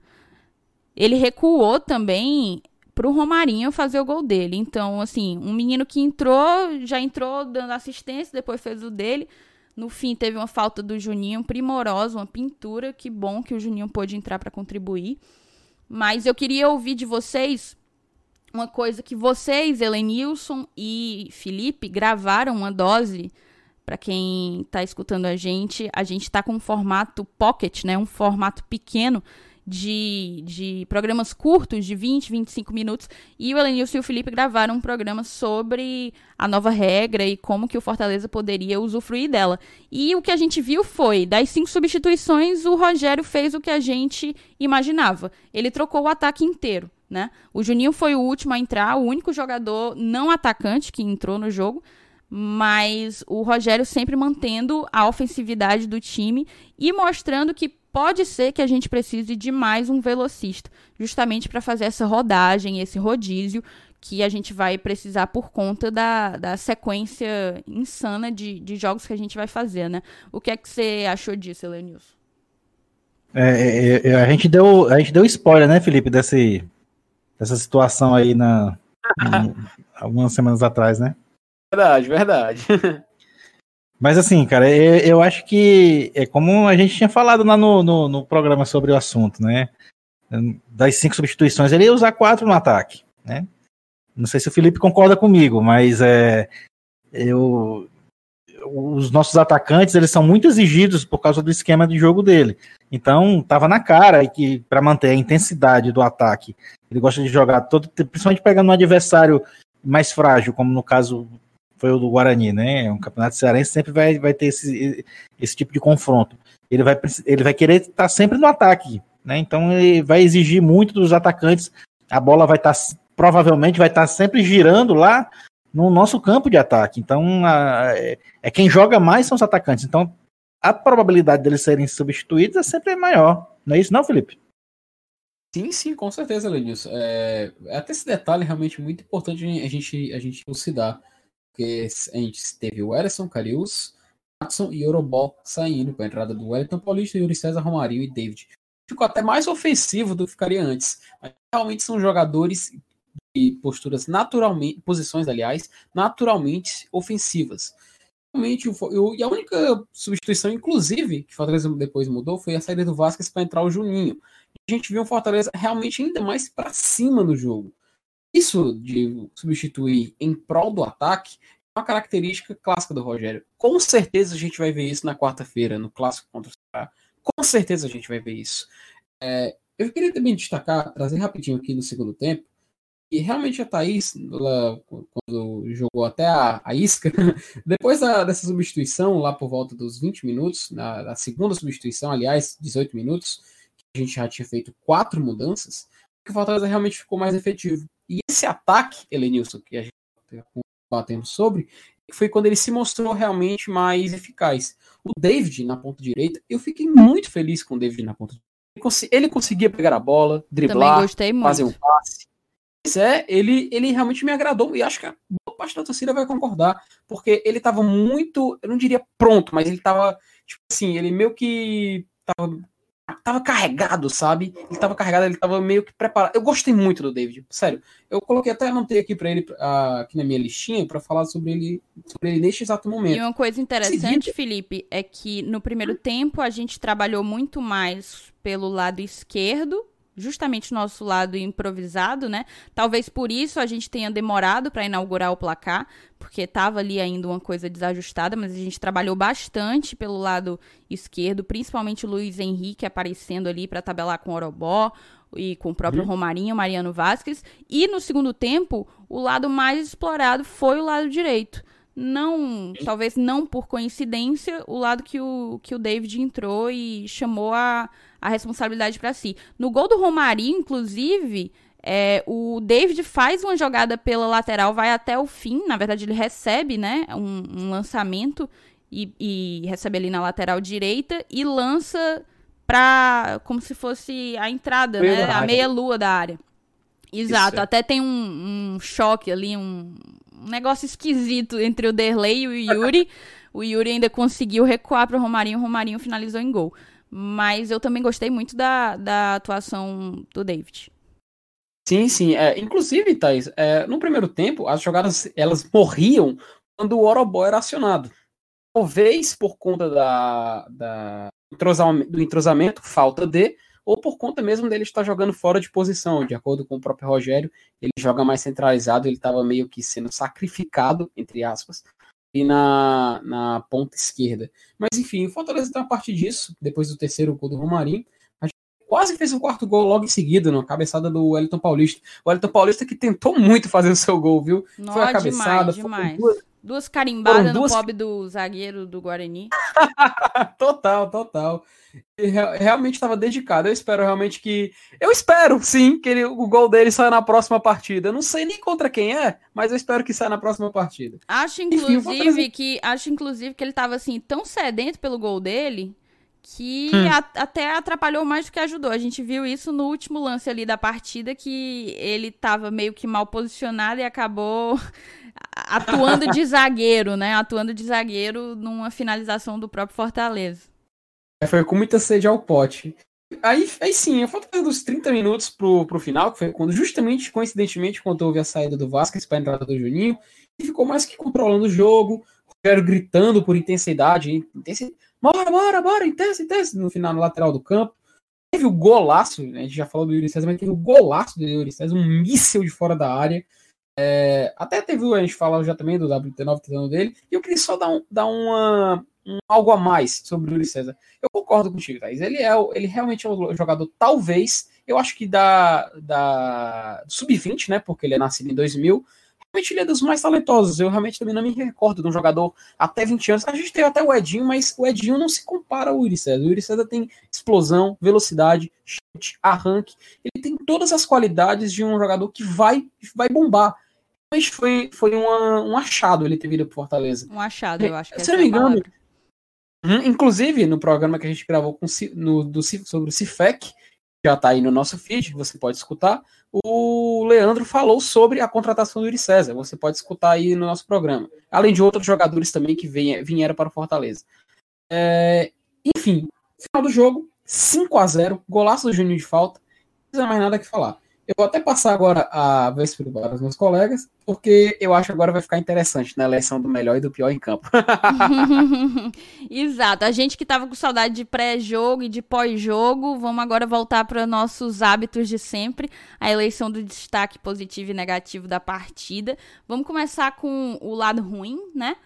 Ele recuou também pro Romarinho fazer o gol dele. Então, assim, um menino que entrou, já entrou dando assistência, depois fez o dele. No fim, teve uma falta do Juninho primorosa, uma pintura. Que bom que o Juninho pôde entrar para contribuir. Mas eu queria ouvir de vocês uma coisa que vocês, Helenilson e Felipe, gravaram uma dose. Para quem está escutando a gente, a gente está com um formato pocket, né? Um formato pequeno de, de programas curtos, de 20, 25 minutos, e o Elenilson e o Felipe gravaram um programa sobre a nova regra e como que o Fortaleza poderia usufruir dela. E o que a gente viu foi, das cinco substituições, o Rogério fez o que a gente imaginava. Ele trocou o ataque inteiro. Né? O Juninho foi o último a entrar, o único jogador não atacante que entrou no jogo, mas o Rogério sempre mantendo a ofensividade do time e mostrando que pode ser que a gente precise de mais um velocista, justamente para fazer essa rodagem, esse rodízio que a gente vai precisar por conta da, da sequência insana de, de jogos que a gente vai fazer, né? O que é que você achou disso, Elenilson? É, é, é, a, gente deu, a gente deu spoiler, né, Felipe, desse, dessa situação aí na, na algumas semanas atrás, né? Verdade, verdade. Mas assim, cara, eu, eu, acho que é como a gente tinha falado lá no, no, no, programa sobre o assunto, né? Das cinco substituições, ele ia usar quatro no ataque, né? Não sei se o Felipe concorda comigo, mas é, eu, os nossos atacantes eles são muito exigidos por causa do esquema de jogo dele. Então, tava na cara que para manter a intensidade do ataque, ele gosta de jogar todo, principalmente pegando um adversário mais frágil, como no caso foi o do Guarani, né? Um campeonato cearense sempre vai, vai ter esse, esse tipo de confronto. Ele vai, ele vai querer estar sempre no ataque, né? Então ele vai exigir muito dos atacantes. A bola vai estar provavelmente vai estar sempre girando lá no nosso campo de ataque. Então a, é, é quem joga mais são os atacantes. Então a probabilidade deles serem substituídos é sempre maior. Não é isso, não, Felipe? Sim, sim, com certeza, Lenilson. É, até esse detalhe realmente muito importante a gente, a gente elucidar. Porque a gente teve o Ederson Carius, Jackson e Orobó saindo com a entrada do Wellington Paulista, Yuri César, Romarinho e David. Ficou até mais ofensivo do que ficaria antes. Mas realmente são jogadores de posturas naturalmente, posições, aliás, naturalmente ofensivas. Realmente, eu, e a única substituição, inclusive, que Fortaleza depois mudou, foi a saída do Vasquez para entrar o Juninho. a gente viu o Fortaleza realmente ainda mais para cima no jogo. Isso de substituir em prol do ataque é uma característica clássica do Rogério. Com certeza a gente vai ver isso na quarta-feira, no clássico contra o Ceará. Com certeza a gente vai ver isso. É, eu queria também destacar, trazer rapidinho aqui no segundo tempo, e realmente a Thaís, ela, quando jogou até a, a isca, depois da, dessa substituição, lá por volta dos 20 minutos, na, na, segunda substituição, aliás, 18 minutos, a gente já tinha feito quatro mudanças, que o Fortaleza realmente ficou mais efetivo. E esse ataque, Elenilson, que a gente está batendo sobre, foi quando ele se mostrou realmente mais eficaz. O David na ponta direita, eu fiquei muito feliz com o David na ponta direita. Ele conseguia pegar a bola, driblar, fazer um passe. Mas é, ele, ele realmente me agradou e acho que a boa parte da torcida vai concordar, porque ele estava muito, eu não diria pronto, mas ele estava, tipo assim, ele meio que tava tava carregado, sabe? Ele tava carregado, ele tava meio que preparado. Eu gostei muito do David, sério. Eu coloquei até anotei aqui para ele uh, aqui na minha listinha para falar sobre ele, sobre ele neste exato momento. E uma coisa interessante, Felipe, é que no primeiro tempo a gente trabalhou muito mais pelo lado esquerdo justamente nosso lado improvisado, né? Talvez por isso a gente tenha demorado para inaugurar o placar, porque estava ali ainda uma coisa desajustada, mas a gente trabalhou bastante pelo lado esquerdo, principalmente o Luiz Henrique aparecendo ali para tabelar com o Orobó e com o próprio uhum. Romarinho, Mariano Vasquez, e no segundo tempo, o lado mais explorado foi o lado direito não, talvez não por coincidência, o lado que o, que o David entrou e chamou a, a responsabilidade para si. No gol do Romarinho, inclusive, é, o David faz uma jogada pela lateral, vai até o fim. Na verdade, ele recebe né, um, um lançamento e, e, recebe ali na lateral direita e lança para como se fosse a entrada, né, a meia-lua da área. Exato, até tem um, um choque ali, um, um negócio esquisito entre o Derlei e o Yuri. o Yuri ainda conseguiu recuar para o Romarinho, o Romarinho finalizou em gol. Mas eu também gostei muito da, da atuação do David. Sim, sim. É, inclusive, Thaís, é, no primeiro tempo, as jogadas elas morriam quando o Orobó era acionado. Talvez por conta da, da do entrosamento, falta de, ou por conta mesmo dele estar jogando fora de posição, de acordo com o próprio Rogério, ele joga mais centralizado, ele estava meio que sendo sacrificado, entre aspas, e na, na ponta esquerda. Mas enfim, o Fortaleza tem a partir disso, depois do terceiro gol do Romarinho, quase fez o quarto gol logo em seguida, na cabeçada do Wellington Paulista. O Wellington Paulista que tentou muito fazer o seu gol, viu? Nossa, Foi a cabeçada, demais, demais. Duas, duas carimbadas duas... no pobre do zagueiro do Guarani. total, total realmente estava dedicado. Eu espero realmente que. Eu espero, sim, que ele, o gol dele saia na próxima partida. Eu não sei nem contra quem é, mas eu espero que saia na próxima partida. Acho, inclusive, Enfim, que. Acho, inclusive, que ele estava assim, tão sedento pelo gol dele que hum. a, até atrapalhou mais do que ajudou. A gente viu isso no último lance ali da partida, que ele estava meio que mal posicionado e acabou atuando de zagueiro, né? Atuando de zagueiro numa finalização do próprio Fortaleza. Foi com muita sede ao pote. Aí, aí sim, falta dos 30 minutos pro, pro final, que foi quando, justamente, coincidentemente, quando houve a saída do Vasquez para a entrada do Juninho, e ficou mais que controlando o jogo, o gritando por intensidade, intensidade bora, bora, bora, intensa, intensa, no final, no lateral do campo. Teve o golaço, né, a gente já falou do Yuri César, mas teve o golaço do Yuri César, um míssil de fora da área. É, até teve, a gente falou já também do WT9 tentando dele, e eu queria só dar, um, dar uma, um, algo a mais sobre o Yuri César. Eu concordo contigo, Thaís. Ele, é, ele realmente é um jogador, talvez, eu acho que da, da sub-20, né? Porque ele é nascido em 2000. Realmente ele é dos mais talentosos. Eu realmente também não me recordo de um jogador até 20 anos. A gente tem até o Edinho, mas o Edinho não se compara ao Yuri César. O Yuri César tem explosão, velocidade, chute, arranque. Ele tem todas as qualidades de um jogador que vai, vai bombar foi, foi uma, um achado ele ter vindo pro Fortaleza. Um achado, eu acho que Se não me engano, Uhum, inclusive, no programa que a gente gravou com, no, do, sobre o Cifec, já está aí no nosso feed, você pode escutar. O o Leandro falou sobre a contratação do Yuri César. Você pode escutar aí no nosso programa. Além de outros jogadores também que vieram para o Fortaleza. É, enfim, final do jogo, 5 a 0 golaço do Juninho de falta. Não precisa mais nada que falar. Eu vou até passar agora a vez para os meus colegas, porque eu acho que agora vai ficar interessante na eleição do melhor e do pior em campo. Exato. A gente que tava com saudade de pré-jogo e de pós-jogo, vamos agora voltar para nossos hábitos de sempre, a eleição do destaque positivo e negativo da partida. Vamos começar com o lado ruim, né?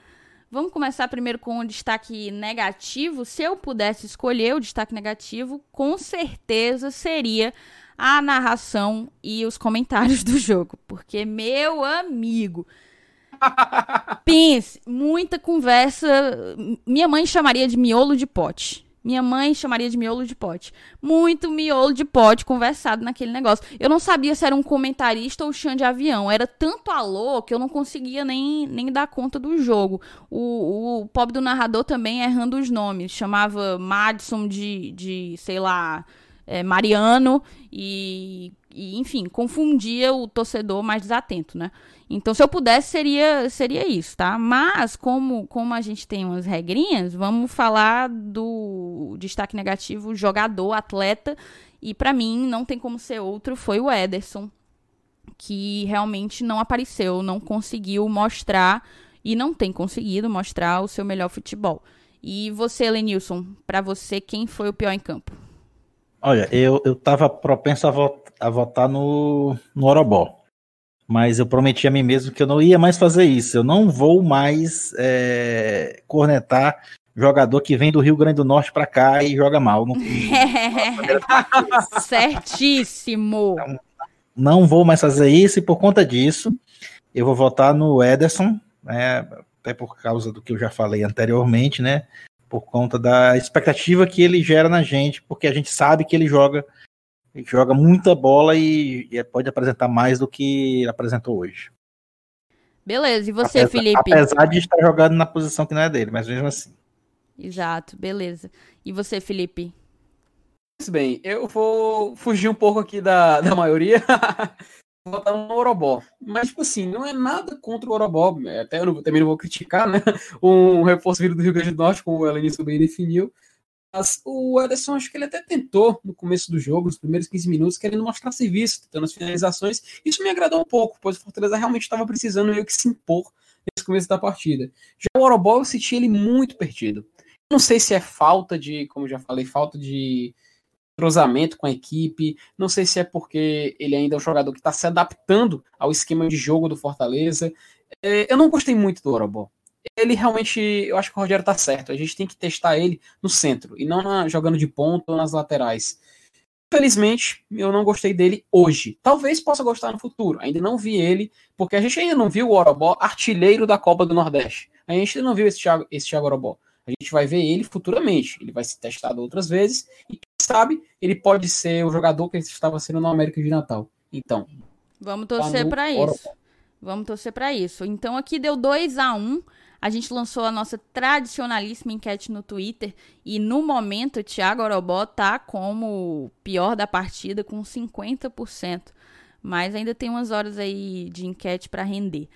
Vamos começar primeiro com o destaque negativo. Se eu pudesse escolher o destaque negativo, com certeza seria a narração e os comentários do jogo. Porque, meu amigo. Pense, muita conversa. Minha mãe chamaria de miolo de pote. Minha mãe chamaria de miolo de pote. Muito miolo de pote conversado naquele negócio. Eu não sabia se era um comentarista ou chão de avião. Era tanto alô que eu não conseguia nem, nem dar conta do jogo. O, o pobre do narrador também errando os nomes. Chamava Madison de, de sei lá, é, Mariano e, e, enfim, confundia o torcedor mais desatento, né? Então, se eu pudesse, seria, seria isso, tá? Mas, como, como a gente tem umas regrinhas, vamos falar do destaque negativo jogador, atleta, e para mim, não tem como ser outro, foi o Ederson, que realmente não apareceu, não conseguiu mostrar, e não tem conseguido mostrar o seu melhor futebol. E você, Lenilson, para você, quem foi o pior em campo? Olha, eu, eu propenso a, vot, a votar no, no Orobó. Mas eu prometi a mim mesmo que eu não ia mais fazer isso. Eu não vou mais é, cornetar jogador que vem do Rio Grande do Norte para cá e joga mal. Não... Certíssimo. Não, não vou mais fazer isso e por conta disso eu vou votar no Ederson, né, até por causa do que eu já falei anteriormente, né? por conta da expectativa que ele gera na gente, porque a gente sabe que ele joga joga muita bola e, e pode apresentar mais do que apresentou hoje. Beleza, e você, apesar, Felipe? Apesar de estar jogando na posição que não é dele, mas mesmo assim. Exato, beleza. E você, Felipe? Bem, eu vou fugir um pouco aqui da, da maioria. votar no Orobó. Mas, tipo assim, não é nada contra o Orobó. Até eu não, também não vou criticar, né? Um reforço vindo do Rio Grande do Norte, como o Elenício bem definiu. Mas o Ederson, acho que ele até tentou no começo do jogo, nos primeiros 15 minutos, querendo mostrar serviço, tentando as finalizações. Isso me agradou um pouco, pois o Fortaleza realmente estava precisando meio que se impor nesse começo da partida. Já o Orobó, eu senti ele muito perdido. Não sei se é falta de, como já falei, falta de entrosamento com a equipe. Não sei se é porque ele ainda é um jogador que está se adaptando ao esquema de jogo do Fortaleza. É, eu não gostei muito do Orobó. Ele realmente, eu acho que o Rogério tá certo. A gente tem que testar ele no centro e não na, jogando de ponta ou nas laterais. Infelizmente, eu não gostei dele hoje. Talvez possa gostar no futuro. Ainda não vi ele, porque a gente ainda não viu o Orobó artilheiro da Copa do Nordeste. A gente ainda não viu esse Thiago, esse Thiago Orobó. A gente vai ver ele futuramente. Ele vai ser testado outras vezes e sabe, ele pode ser o jogador que estava sendo no América de Natal. Então. Vamos torcer tá para isso. Vamos torcer para isso. Então aqui deu 2 a 1 um. A gente lançou a nossa tradicionalíssima enquete no Twitter e no momento o Thiago Orobó tá como pior da partida com 50%, mas ainda tem umas horas aí de enquete para render.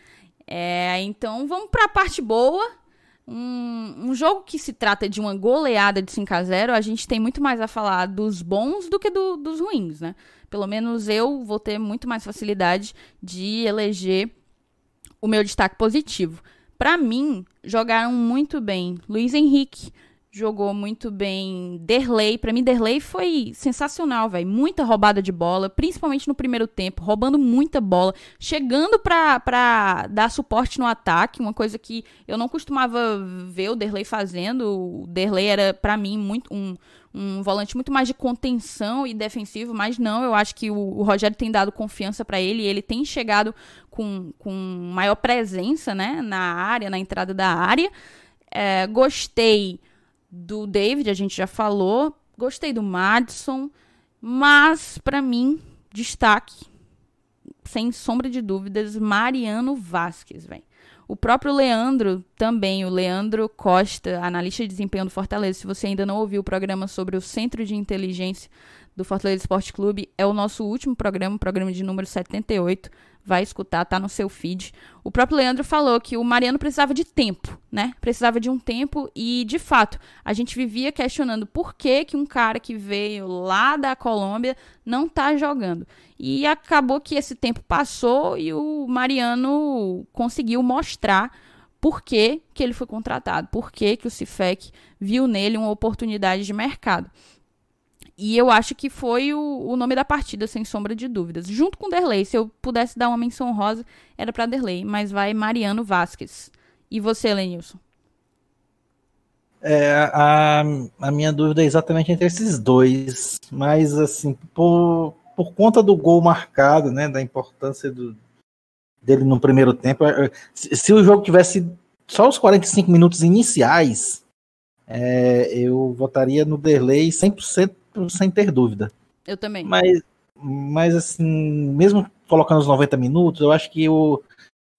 É, então vamos para a parte boa um, um, jogo que se trata de uma goleada de 5 a 0 a gente tem muito mais a falar dos bons do que do, dos ruins, né? Pelo menos eu vou ter muito mais facilidade de eleger o meu destaque positivo. Para mim, jogaram muito bem Luiz Henrique, jogou muito bem Derley. Para mim, Derley foi sensacional, velho. Muita roubada de bola, principalmente no primeiro tempo, roubando muita bola, chegando pra, dar suporte no ataque, uma coisa que eu não costumava ver o Derley fazendo. O Derley era, para mim, muito um, um volante muito mais de contenção e defensivo, mas não, eu acho que o, o Rogério tem dado confiança para ele, ele tem chegado com, com maior presença, né, na área, na entrada da área. É, gostei do David, a gente já falou. Gostei do Madison, mas para mim, destaque sem sombra de dúvidas, Mariano Vasquez, velho. O próprio Leandro também, o Leandro Costa, analista de desempenho do Fortaleza. Se você ainda não ouviu o programa sobre o Centro de Inteligência do Fortaleza Esporte Clube, é o nosso último programa, programa de número 78 vai escutar, tá no seu feed. O próprio Leandro falou que o Mariano precisava de tempo, né? Precisava de um tempo e, de fato, a gente vivia questionando por que, que um cara que veio lá da Colômbia não tá jogando. E acabou que esse tempo passou e o Mariano conseguiu mostrar por que, que ele foi contratado, por que, que o Cifec viu nele uma oportunidade de mercado. E eu acho que foi o, o nome da partida, sem sombra de dúvidas. Junto com Derlei, se eu pudesse dar uma menção rosa, era para Derlei, mas vai Mariano Vasquez. E você, Lenilson? É, a, a minha dúvida é exatamente entre esses dois, mas assim, por, por conta do gol marcado, né, da importância do, dele no primeiro tempo, se, se o jogo tivesse só os 45 minutos iniciais, é, eu votaria no Derlei 100% sem ter dúvida. Eu também. Mas, mas assim, mesmo colocando os 90 minutos, eu acho que o,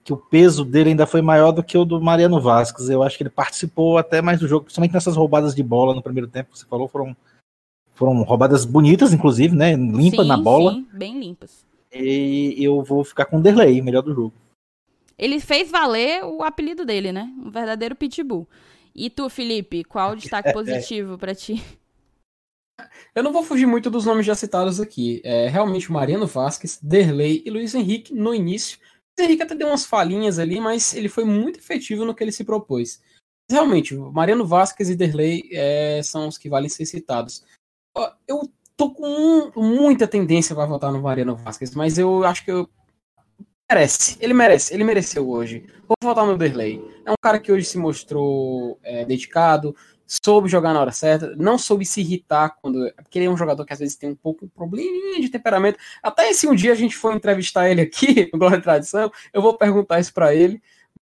que o peso dele ainda foi maior do que o do Mariano Vasquez. Eu acho que ele participou até mais do jogo, principalmente nessas roubadas de bola no primeiro tempo que você falou, foram, foram roubadas bonitas, inclusive, né? Limpas na bola. Sim, bem limpas. E eu vou ficar com o Derlei, melhor do jogo. Ele fez valer o apelido dele, né? Um verdadeiro pitbull. E tu, Felipe, qual o destaque positivo para ti? Eu não vou fugir muito dos nomes já citados aqui. É, realmente Mariano Vasquez, Derlei e Luiz Henrique no início. Luiz Henrique até deu umas falhinhas ali, mas ele foi muito efetivo no que ele se propôs. Realmente, Mariano Vasquez e Derlei é, são os que valem ser citados. Eu tô com muita tendência para votar no Mariano Vasquez, mas eu acho que eu merece, ele merece, ele mereceu hoje. Vou votar no Derlei. É um cara que hoje se mostrou é, dedicado, soube jogar na hora certa, não soube se irritar quando. Porque ele é um jogador que às vezes tem um pouco um probleminha de temperamento. Até se um dia a gente for entrevistar ele aqui, no Glória e Tradição, eu vou perguntar isso para ele.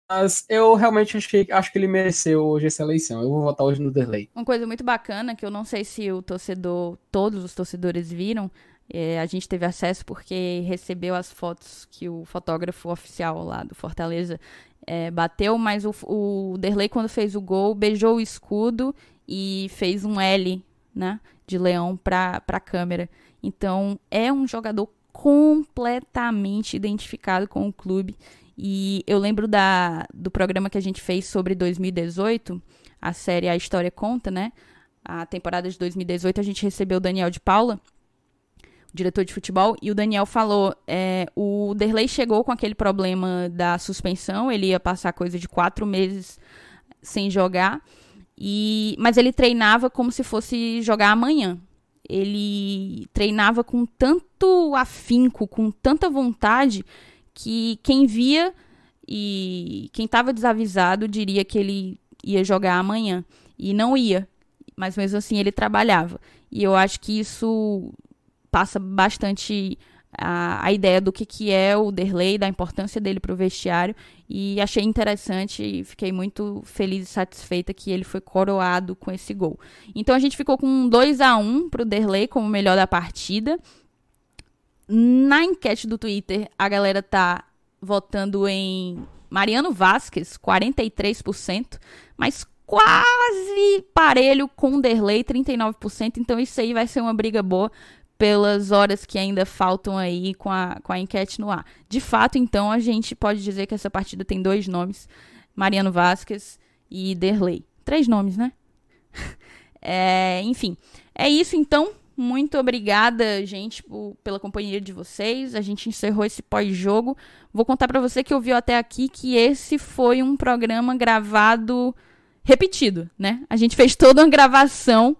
Mas eu realmente achei, acho que ele mereceu hoje essa eleição. Eu vou votar hoje no Derlei. Uma coisa muito bacana, que eu não sei se o torcedor, todos os torcedores viram, é, a gente teve acesso porque recebeu as fotos que o fotógrafo oficial lá do Fortaleza é, bateu, mas o, o Derlei, quando fez o gol, beijou o escudo e fez um L né, de leão para a câmera. Então, é um jogador completamente identificado com o clube. E eu lembro da, do programa que a gente fez sobre 2018, a série A História Conta, né? A temporada de 2018, a gente recebeu o Daniel de Paula diretor de futebol, e o Daniel falou: é, o Derlei chegou com aquele problema da suspensão, ele ia passar coisa de quatro meses sem jogar, e mas ele treinava como se fosse jogar amanhã. Ele treinava com tanto afinco, com tanta vontade, que quem via e quem estava desavisado diria que ele ia jogar amanhã. E não ia. Mas mesmo assim ele trabalhava. E eu acho que isso passa bastante a, a ideia do que, que é o Derlei, da importância dele para o vestiário. E achei interessante e fiquei muito feliz e satisfeita que ele foi coroado com esse gol. Então a gente ficou com 2 a 1 para o Derlei como melhor da partida. Na enquete do Twitter, a galera tá votando em Mariano Vasquez, 43%, mas quase parelho com Derlei, 39%. Então isso aí vai ser uma briga boa pelas horas que ainda faltam aí com a, com a enquete no ar. De fato, então, a gente pode dizer que essa partida tem dois nomes: Mariano Vasquez e Derlei. Três nomes, né? é, enfim, é isso então. Muito obrigada, gente, por, pela companhia de vocês. A gente encerrou esse pós-jogo. Vou contar para você que ouviu até aqui que esse foi um programa gravado repetido, né? A gente fez toda uma gravação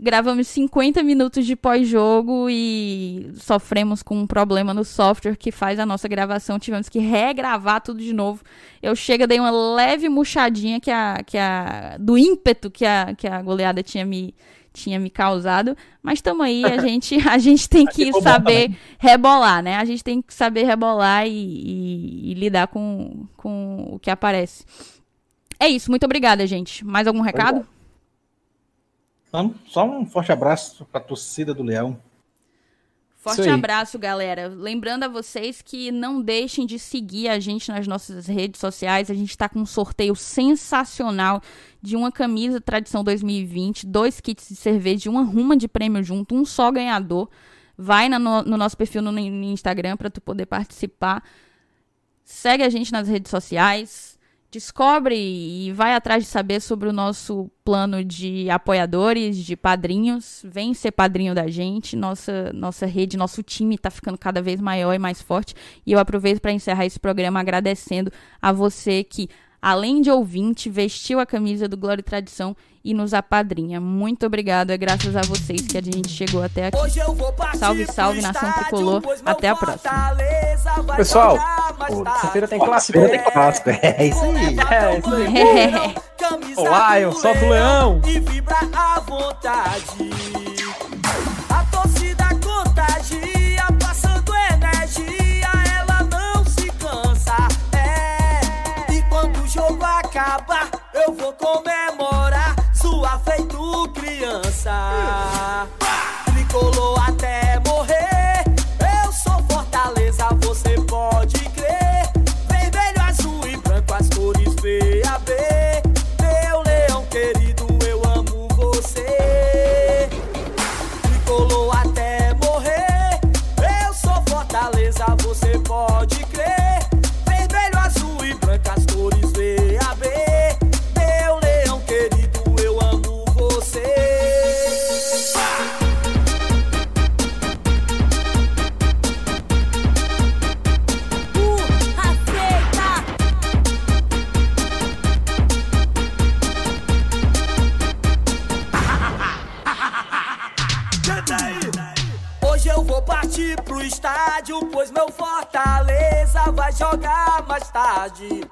gravamos 50 minutos de pós-jogo e sofremos com um problema no software que faz a nossa gravação. Tivemos que regravar tudo de novo. Eu chego, dei uma leve murchadinha que a, que a, do ímpeto que a, que a goleada tinha me, tinha me causado. Mas estamos aí, a gente, a gente tem que saber rebolar, né? A gente tem que saber rebolar e, e, e lidar com, com o que aparece. É isso, muito obrigada, gente. Mais algum recado? Então, só um forte abraço para a torcida do Leão. Forte abraço, galera. Lembrando a vocês que não deixem de seguir a gente nas nossas redes sociais. A gente está com um sorteio sensacional de uma camisa Tradição 2020, dois kits de cerveja, uma ruma de prêmio junto, um só ganhador. Vai no, no nosso perfil no, no Instagram para tu poder participar. Segue a gente nas redes sociais descobre e vai atrás de saber sobre o nosso plano de apoiadores, de padrinhos. Vem ser padrinho da gente. Nossa, nossa rede, nosso time está ficando cada vez maior e mais forte. E eu aproveito para encerrar esse programa agradecendo a você que, além de ouvinte, vestiu a camisa do Glória e Tradição e nos apadrinha. Muito obrigado, é graças a vocês que a gente chegou até aqui. Salve, salve, nação tricolor. Até a próxima. Pessoal, terça-feira tem clássico. Tem clássico, é isso aí. É isso aí. Olá, eu solto o leão. E vibra à vontade. Eu vou comemorar sua feito criança. Mais